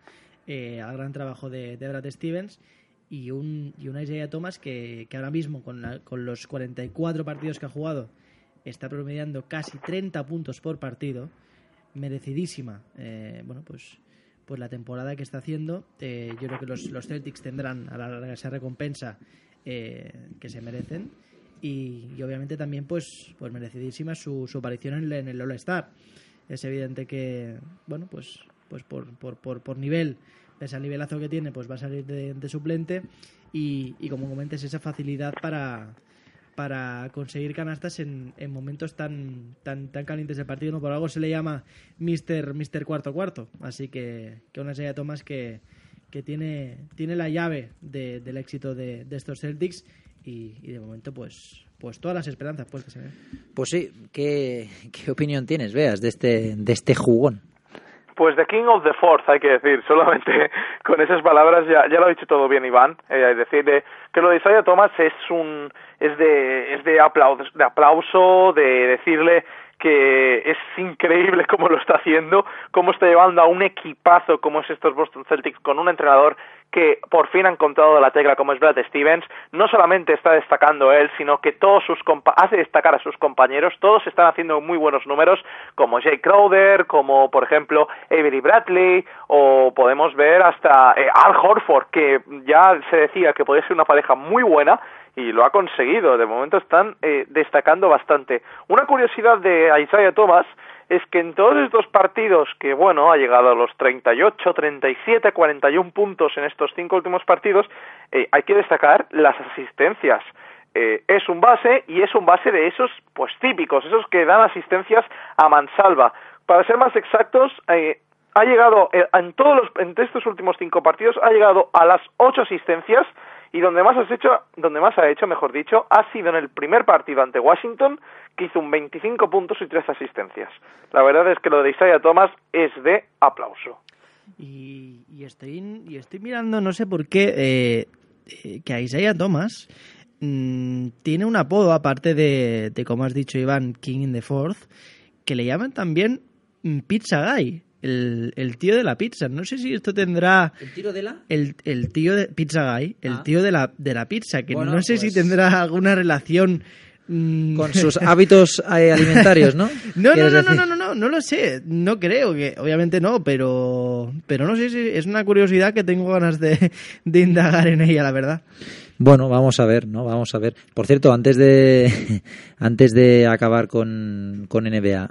eh, al gran trabajo de, de Brad Stevens y un, y una Isaiah Thomas que, que ahora mismo con, la- con los 44 partidos que ha jugado está promediando casi 30 puntos por partido, merecidísima. eh, bueno, pues, pues la temporada que está haciendo, eh, yo creo que los, los Celtics tendrán a la larga esa recompensa eh, que se merecen. Y, y obviamente también pues pues merecidísima su, su aparición en, en el All Star es evidente que bueno pues pues por, por, por, por nivel pese al nivelazo que tiene pues va a salir de, de suplente. Y, y como comentes esa facilidad para para conseguir canastas en, en momentos tan, tan tan calientes del partido no por algo se le llama Mister Mister cuarto cuarto así que que una serie de tomas que que tiene, tiene la llave de- del éxito de, de estos Celtics y, y de momento pues pues todas las esperanzas pues que se ven. Pues sí, ¿qué, qué opinión tienes, Veas, de este, de este jugón? Pues The King of the Fourth, hay que decir. Solamente con esas palabras ya, ya lo ha dicho todo bien Iván. Eh, es decir, de- que lo de Isaiah Thomas es un es de es de aplauso, de aplauso, de decirle que es increíble cómo lo está haciendo, cómo está llevando a un equipazo como es estos Boston Celtics con un entrenador que por fin ha encontrado la tecla como es Brad Stevens, no solamente está destacando él, sino que todos sus compa- hace destacar a sus compañeros, todos están haciendo muy buenos números, como Jay Crowder, como por ejemplo Avery Bradley, o podemos ver hasta eh, Al Horford, que ya se decía que podía ser una pareja muy buena, y lo ha conseguido. De momento están eh, destacando bastante. Una curiosidad de Isaiah Thomas es que en todos estos partidos, que bueno, ha llegado a los 38, 37, 41 puntos en estos cinco últimos partidos, eh, hay que destacar las asistencias. Eh, es un base y es un base de esos pues típicos, esos que dan asistencias a mansalva. Para ser más exactos, eh, ha llegado eh, en todos los, en estos últimos cinco partidos ha llegado a las ocho asistencias y donde más has hecho, donde más ha hecho, mejor dicho, ha sido en el primer partido ante Washington, que hizo un 25 puntos y tres asistencias. La verdad es que lo de Isaiah Thomas es de aplauso. Y, y estoy y estoy mirando, no sé por qué, eh, eh, que a Isaiah Thomas mm, tiene un apodo, aparte de, de, como has dicho Iván, King in the Fourth, que le llaman también mm, Pizza Guy. El, el tío de la pizza. No sé si esto tendrá. ¿El tiro de la? El, el tío de Pizza Guy, el Ah. tío de la, de la pizza, que Bueno, no sé pues- si tendrá alguna relación. mm, Con sus hábitos eh, alimentarios, ¿no? No, no, ¿Quieres no, no, no, no, no, no lo sé. No creo que, obviamente no, pero, pero no sé si es una curiosidad que tengo ganas de, de indagar en ella, la verdad. Bueno, vamos a ver, ¿no? Vamos a ver. Por cierto, antes de antes de acabar con, con NBA,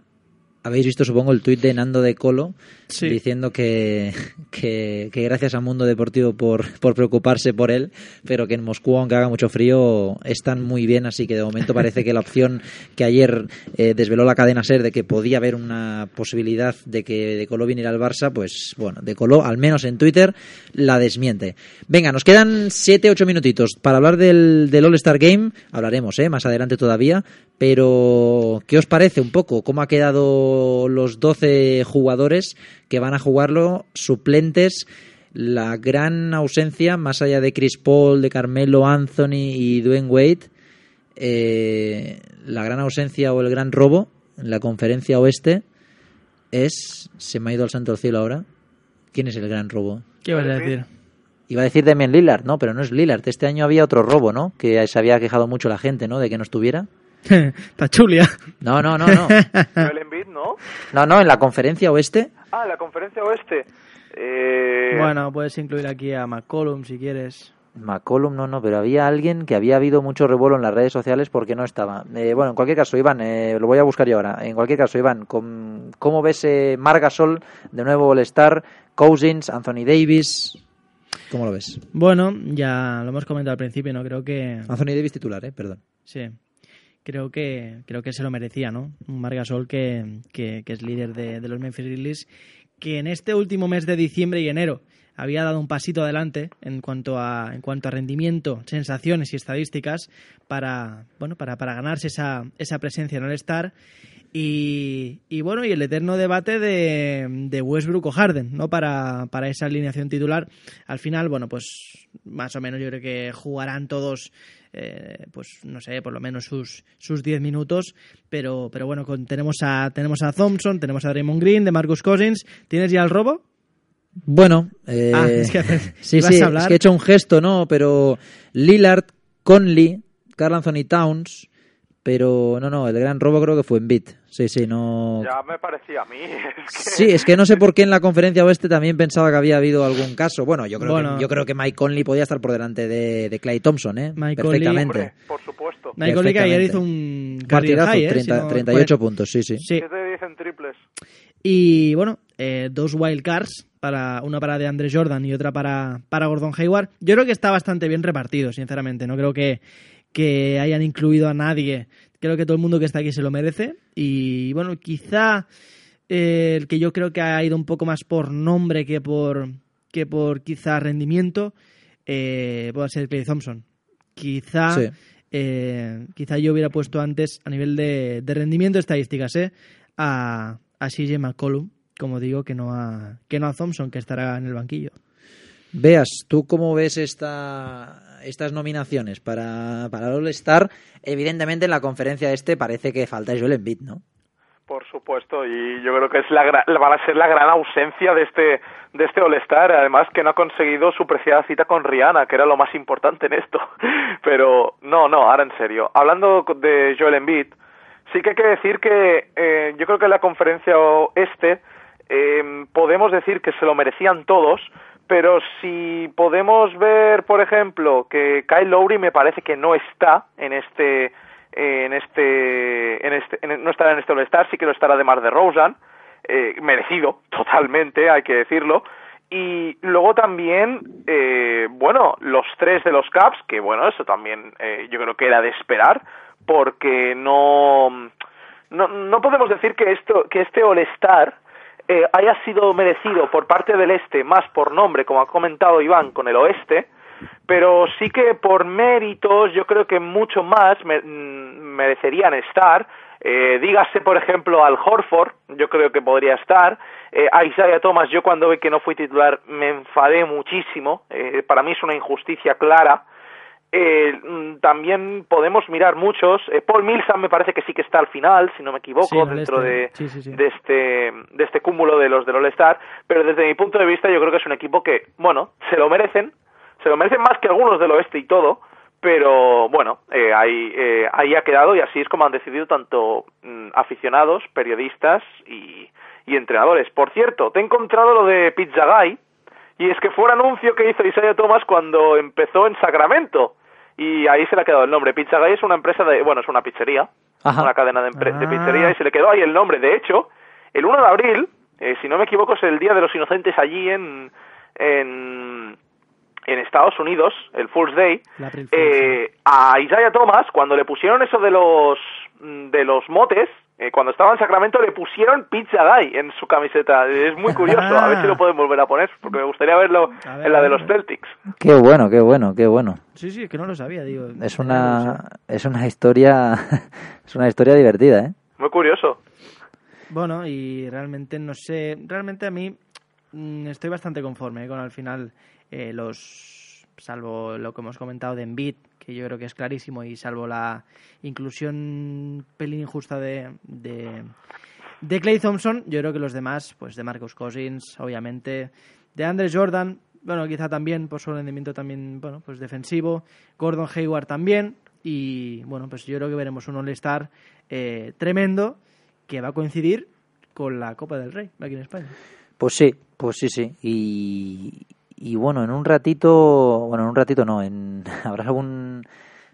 habéis visto, supongo, el tuit de Nando de Colo Sí. diciendo que, que, que gracias al mundo deportivo por, por preocuparse por él, pero que en Moscú, aunque haga mucho frío, están muy bien, así que de momento parece que la opción que ayer eh, desveló la cadena SER de que podía haber una posibilidad de que De Colo viniera al Barça, pues bueno, De Colo, al menos en Twitter, la desmiente. Venga, nos quedan 7-8 minutitos para hablar del, del All-Star Game, hablaremos eh, más adelante todavía, pero ¿qué os parece un poco? ¿Cómo ha quedado los 12 jugadores que van a jugarlo, suplentes? La gran ausencia, más allá de Chris Paul, de Carmelo Anthony y Dwayne Wade, eh, la gran ausencia o el gran robo en la conferencia oeste es. Se me ha ido al santo del cielo ahora. ¿Quién es el gran robo? ¿Qué vas a decir? Iba a decir Demian Lillard, no, pero no es Lillard. Este año había otro robo, ¿no? Que se había quejado mucho la gente, ¿no? De que no estuviera. Tachulia. No, no, no, no. ¿no? No, no, en la conferencia oeste. Ah, la conferencia oeste. Eh, Bueno, puedes incluir aquí a McCollum si quieres. McCollum no, no, pero había alguien que había habido mucho revuelo en las redes sociales porque no estaba. Eh, bueno, en cualquier caso, Iván, eh, lo voy a buscar yo ahora. En cualquier caso, Iván, ¿cómo ves eh, Margasol de nuevo All-Star, Cousins, Anthony Davis? ¿Cómo lo ves? Bueno, ya lo hemos comentado al principio, ¿no? Creo que... Anthony Davis titular, ¿eh? Perdón. Sí. Creo que, creo que se lo merecía, ¿no? Un Margasol que, que, que es líder de, los Memphis Grizzlies, que en este último mes de diciembre y enero había dado un pasito adelante en cuanto a, en cuanto a rendimiento, sensaciones y estadísticas para, bueno, para, para ganarse esa, esa presencia en el Star. Y, y bueno, y el eterno debate de, de Westbrook o Harden, ¿no? Para, para esa alineación titular. Al final, bueno, pues más o menos yo creo que jugarán todos, eh, pues no sé, por lo menos sus, sus 10 minutos. Pero, pero bueno, con- tenemos, a, tenemos a Thompson, tenemos a Draymond Green, de Marcus Cousins. ¿Tienes ya el robo? Bueno, eh, Ah, es que- sí, ¿ibas sí, a es que he hecho un gesto, ¿no? Pero Lillard, Conley, Carl Anthony Towns, pero no, no, el gran robo creo que fue en Beat. Sí, sí, no. Ya me parecía a mí. Es que... Sí, es que no sé por qué en la conferencia oeste también pensaba que había habido algún caso. Bueno, yo creo, Bueno. que, yo creo que Mike Conley podía estar por delante de, de Clay Thompson, ¿eh? Mike Conley- Perfectamente. Hombre, por supuesto. Michael Lee que ayer hizo un Partidazo, high, ¿eh? 30 Si no- 38 puntos, sí, sí. Sí. 7 de 10 en triples. Y bueno, eh, dos wildcards, para, una para de Andre Jordan y otra para, para Gordon Hayward. Yo creo que está bastante bien repartido, sinceramente. No creo que, que hayan incluido a nadie. Creo que todo el mundo que está aquí se lo merece. Y bueno, quizá eh, el que yo creo que ha ido un poco más por nombre que por, que por quizá rendimiento eh, puede ser Clay Thompson. Quizá Sí. eh, quizá yo hubiera puesto antes a nivel de, de rendimiento estadísticas ¿eh? a, a CJ McCollum, como digo, que no a, que no a Thompson, que estará en el banquillo. Veas, ¿tú cómo ves esta, estas nominaciones para, para el All-Star? Evidentemente en la conferencia este parece que falta Joel Embiid, ¿no? Por supuesto, y yo creo que es la, va a ser la gran ausencia de este de este All-Star, además que no ha conseguido su preciada cita con Rihanna, que era lo más importante en esto. Pero no, no, ahora en serio. Hablando de Joel Embiid, sí que hay que decir que eh, yo creo que en la conferencia este eh, podemos decir que se lo merecían todos, pero si podemos ver, por ejemplo, que Kyle Lowry me parece que no está en este en este en este en- no estará en este All-Star, sí que lo estará de Mar de Rosen, eh, merecido totalmente, hay que decirlo. Y luego también, eh, bueno, los tres de los Caps, que bueno, eso también eh, yo creo que era de esperar, porque no, no, no podemos decir que esto, que este All-Star eh, haya sido merecido por parte del este, más por nombre, como ha comentado Iván, con el oeste, pero sí que por méritos yo creo que mucho más me- mm, merecerían estar. Eh, dígase, por ejemplo, al Horford, yo creo que podría estar. Eh, a Isaiah Thomas, yo cuando vi que no fui titular me enfadé muchísimo. Eh, para mí es una injusticia clara. Eh, mm, también podemos mirar muchos. Eh, Paul Millsap me parece que sí que está al final, si no me equivoco, Sí, dentro este. de, Sí, sí, sí. de este de este cúmulo de los del All-Star, pero desde mi punto de vista yo creo que es un equipo que, bueno, se lo merecen, se lo merecen más que algunos del oeste y todo, pero bueno, eh, ahí, eh, ahí ha quedado y así es como han decidido tanto mm, aficionados, periodistas y, y entrenadores. Por cierto, te he encontrado lo de Pizza Guy, y es que fue un anuncio que hizo Isaiah Thomas cuando empezó en Sacramento. Y ahí se le ha quedado el nombre. Pizza Guy es una empresa de, bueno, es una pizzería, Ajá. una cadena de, de Ah. pizzería y se le quedó ahí el nombre. De hecho, el 1 de abril, eh, si no me equivoco, es el Día de los Inocentes allí en, en, en Estados Unidos, el Fool's Day. Eh, a Isaiah Thomas, cuando le pusieron eso de los, mm, de los motes, eh, cuando estaba en Sacramento le pusieron Pizza Guy en su camiseta. Es muy curioso, a ver si lo pueden volver a poner, porque me gustaría verlo ver, en la de los Celtics. Qué bueno, qué bueno, qué bueno. Sí, sí, que no lo sabía, digo. Es una, es una historia, es una historia divertida, ¿eh? Muy curioso. Bueno, y realmente no sé, realmente a mí mm, estoy bastante conforme eh, con al final eh, los, salvo lo que hemos comentado de Embiid, que yo creo que es clarísimo, y salvo la inclusión pelín injusta de, de, Clay Thompson, yo creo que los demás, pues de Marcus Cousins, obviamente, de Andre Jordan, bueno, quizá también por su rendimiento también, bueno, pues defensivo, Gordon Hayward también, y bueno, pues yo creo que veremos un All-Star eh, tremendo que va a coincidir con la Copa del Rey aquí en España. Pues sí, pues sí, sí. Y, y bueno, en un ratito, bueno, en un ratito no, en, habrá algún,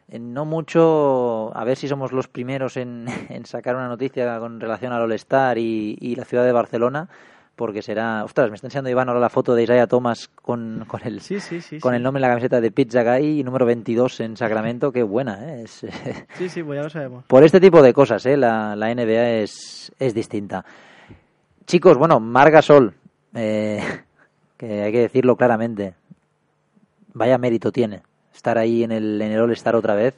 en no mucho, a ver si somos los primeros en, en sacar una noticia con relación al All-Star y, y la ciudad de Barcelona, porque será, ostras, me está enseñando Iván ahora la foto de Isaiah Thomas con, con el Sí, sí, sí. con el nombre en la camiseta de Pizza Guy, número 22 en Sacramento, qué buena, ¿eh? Es, Sí, sí, pues ya lo sabemos. por este tipo de cosas, ¿eh? La, la NBA es, es distinta. Chicos, bueno, Marga Sol, eh, que hay que decirlo claramente, vaya mérito tiene estar ahí en el, en el All-Star otra vez,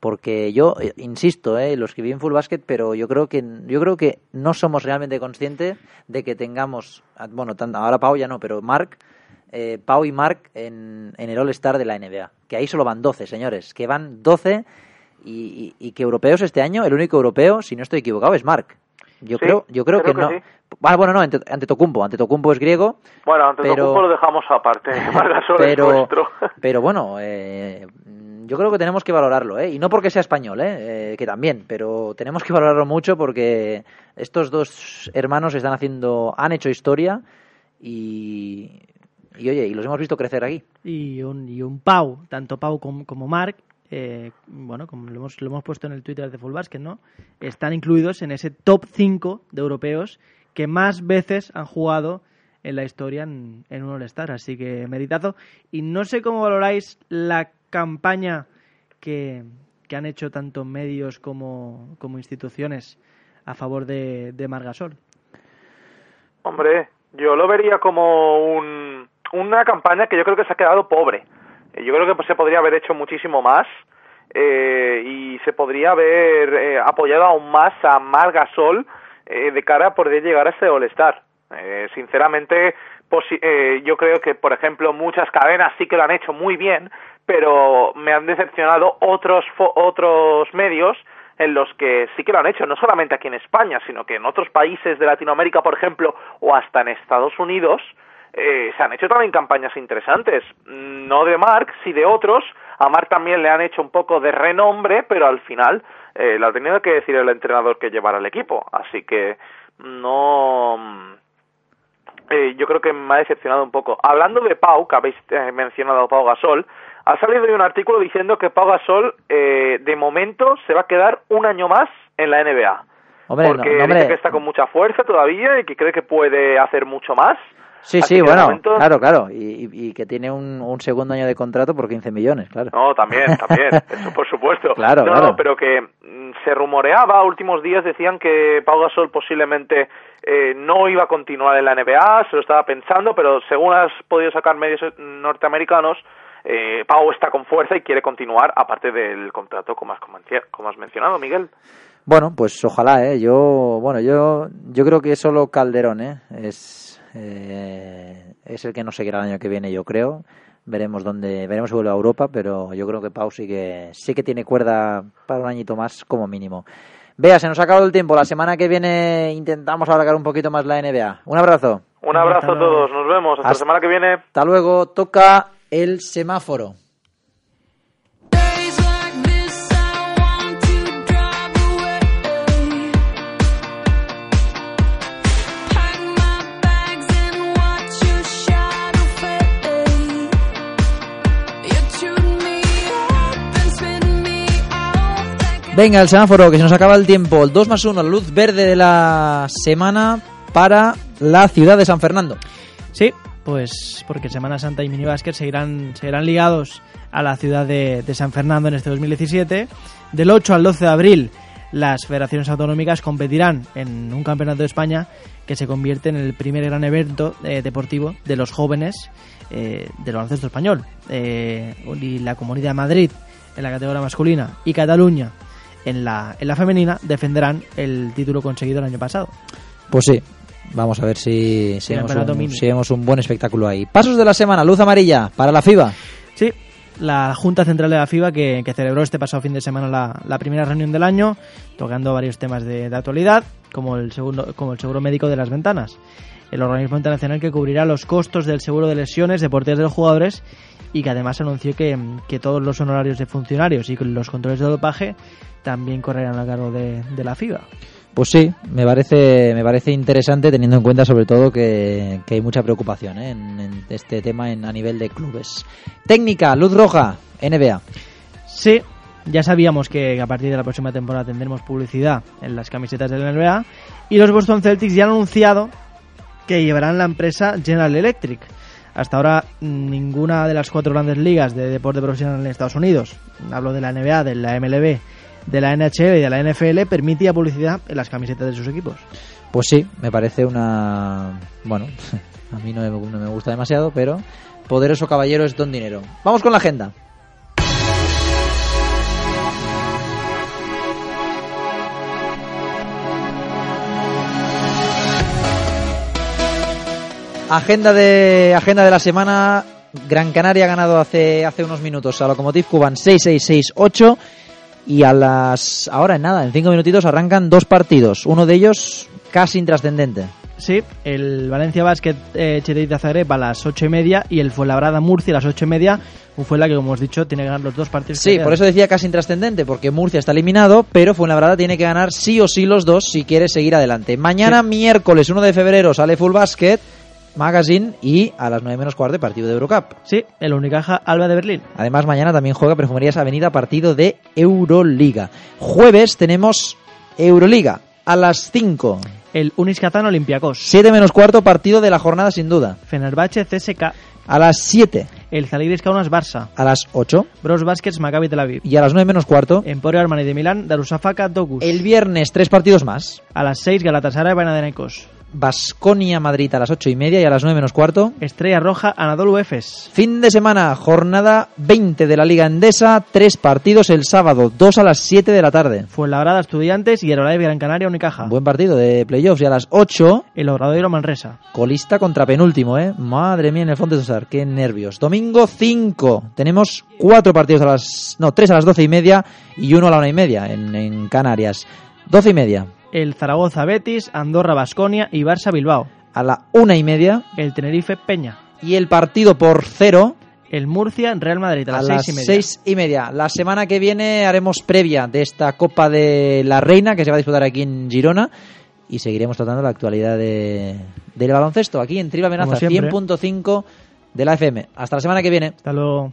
porque yo eh, insisto, eh, lo escribí en Full Basket, pero yo creo que yo creo que no somos realmente conscientes de que tengamos, ah, bueno, ahora Pau ya no, pero Mark, eh, Pau y Mark en, en el All-Star de la NBA, que ahí solo van 12, señores, que van 12 y, y- y que europeos este año, el único europeo, si no estoy equivocado, es Mark. Yo Sí, creo, yo creo, creo que, que no. sí. Ah, bueno, no, ante, Antetokounmpo, Antetokounmpo es griego, Bueno, ante Pero- lo dejamos aparte. Pero, pero bueno, eh, yo creo que tenemos que valorarlo, ¿eh? Y no porque sea español, ¿eh? Eh, que también, pero tenemos que valorarlo mucho porque estos dos hermanos están haciendo, han hecho historia y, y oye, y los hemos visto crecer aquí. Y un, y un Pau, tanto Pau como, como Marc, eh, bueno, como lo hemos, lo hemos puesto en el Twitter de Full Basket, ¿no? Están incluidos en ese top 5 de europeos que más veces han jugado en la historia en, un All-Star. Así que meritazo. Y no sé cómo valoráis la campaña que, que han hecho tanto medios como, como instituciones a favor de, de Margasol. Hombre, yo lo vería como un, una campaña que yo creo que se ha quedado pobre. Yo creo que pues, se podría haber hecho muchísimo más eh, y se podría haber eh, apoyado aún más a Margasol eh, de cara a poder llegar a ese All-Star. Eh, sinceramente, yo creo que, por ejemplo, muchas cadenas sí que lo han hecho muy bien, pero me han decepcionado otros otros medios en los que sí que lo han hecho, no solamente aquí en España, sino que en otros países de Latinoamérica, por ejemplo, o hasta en Estados Unidos, eh, se han hecho también campañas interesantes. Mm, No de Mark, sí de otros. A Mark también le han hecho un poco de renombre, pero al final eh, lo ha tenido que decir el entrenador que llevara el equipo. Así que no. mm, eh, yo creo que me ha decepcionado un poco. Hablando de Pau, que habéis eh, mencionado a Pau Gasol, ha salido hoy un artículo diciendo que Pau Gasol eh, de momento se va a quedar un año más en la NBA. Hombre, no, porque no, dice hombre. que está con mucha fuerza todavía y que cree que puede hacer mucho más. Sí, Así sí, bueno, momento- claro, claro, y, que tiene un, un segundo año de contrato por 15 millones, claro. No, también, también, eso por supuesto. Claro, no, claro. no, pero que mm, se rumoreaba, últimos días decían que Pau Gasol posiblemente eh, no iba a continuar en la NBA, se lo estaba pensando, pero según has podido sacar medios norteamericanos, eh, Pau está con fuerza y quiere continuar, aparte del contrato, como has, como has mencionado, Miguel. Bueno, pues ojalá, ¿eh? Yo, bueno, yo, yo creo que solo Calderón, ¿eh? Es, eh, es el que no seguirá el año que viene, yo creo. Veremos dónde, veremos si vuelve a Europa, pero yo creo que Pau sí que, sí que tiene cuerda para un añito más como mínimo. Vea, se nos ha acabado el tiempo. La semana que viene intentamos alargar un poquito más la NBA. Un abrazo. Un abrazo a todos, nos vemos, hasta la Hasta- semana que viene. Hasta luego. Toca el semáforo. Venga, el semáforo, que se nos acaba el tiempo. El 2 más 1, la luz verde de la semana para la ciudad de San Fernando. Sí, pues porque Semana Santa y Minibásquet seguirán, seguirán ligados a la ciudad de, San Fernando en este 2017. Del 8 al 12 de abril, las federaciones autonómicas competirán en un campeonato de España que se convierte en el primer gran evento eh, deportivo de los jóvenes eh, del baloncesto español. Eh, y la Comunidad de Madrid en la categoría masculina y Cataluña en la, en la femenina defenderán el título conseguido el año pasado. Pues sí, vamos a ver si, si, vemos un, mini. si vemos un buen espectáculo ahí. Pasos de la semana, luz amarilla para la FIBA. Sí, la Junta Central de la FIBA que, que celebró este pasado fin de semana la, la primera reunión del año, tocando varios temas de, de actualidad, como el, segundo, como el seguro médico de las ventanas. El organismo internacional que cubrirá los costos del seguro de lesiones deportivas de los jugadores y que además anunció que, que todos los honorarios de funcionarios y los controles de dopaje también correrán a cargo de, de la FIBA. Pues sí, me parece, me parece interesante teniendo en cuenta sobre todo que, que hay mucha preocupación ¿eh? en, en este tema en, a nivel de clubes. Técnica, luz roja, NBA. Sí, ya sabíamos que a partir de la próxima temporada tendremos publicidad en las camisetas de la NBA y los Boston Celtics ya han anunciado que llevarán la empresa General Electric. Hasta ahora ninguna de las cuatro grandes ligas de deporte profesional en Estados Unidos, hablo de la NBA, de la MLB, de la NHL y de la NFL, permitía publicidad en las camisetas de sus equipos. Pues sí, me parece una... Bueno, a mí no me, gusta demasiado, pero poderoso caballero es don dinero. Vamos con la agenda. Agenda de agenda de la semana. Gran Canaria ha ganado hace, hace unos minutos a Lokomotiv Cuban 6-6-6-8 y a las ahora en nada, en cinco minutitos arrancan dos partidos, uno de ellos casi intrascendente. Sí, el Valencia Basket eh, Chetetita Zagreb a las ocho y media y el Fuenlabrada Murcia a las ocho y media. Un Fuenla que, como hemos dicho, tiene que ganar los dos partidos. Sí, por eso decía casi intrascendente, porque Murcia está eliminado, pero Fuenlabrada tiene que ganar sí o sí los dos si quiere seguir adelante. Mañana, miércoles 1 de febrero, sale Full Basket Magazine y a las 9 menos cuarto partido de Eurocup. Sí, el Unicaja Alba de Berlín. Además, mañana también juega Perfumerías Avenida partido de Euroliga. Jueves tenemos Euroliga a las 5. El Unis Kazan Olympiacos. 7 menos cuarto partido de la jornada sin duda. Fenerbahce CSK. A las 7. El Zalgiris Kaunas Barça. A las 8. Bros Baskets Maccabi Tel Aviv. Y a las 9 menos cuarto. Emporio Armani de Milán, Darussafaka Dogus. El viernes tres partidos más. A las 6 Galatasaray Panathinaikos. Basconia Madrid a las 8 y media y a las 9 menos cuarto. Estrella Roja Anadolu Efes. Fin de semana, jornada 20 de la Liga Endesa, tres partidos el sábado, dos a las 7 de la tarde. Fuenlabrada Estudiantes y Herbalife Gran Canaria Unicaja. Buen partido de playoffs y a las 8 El Obradoiro Manresa. colista contra penúltimo, ¿eh? Madre mía, en el fondo de César, qué nervios. Domingo 5, tenemos cuatro partidos a las... no, tres a las 12 y media y uno a la una y media en, en Canarias. 12 y media. El Zaragoza Betis, Andorra Basconia y Barça Bilbao. A la una y media. El Tenerife Peña. Y el partido por cero El Murcia Real Madrid a a las, seis y media. seis y media. La semana que viene haremos previa de esta Copa de la Reina que se va a disputar aquí en Girona y seguiremos tratando la actualidad de, del baloncesto aquí en Triba Amenaza Como siempre. 100.5 de la FM. Hasta la semana que viene. Hasta luego.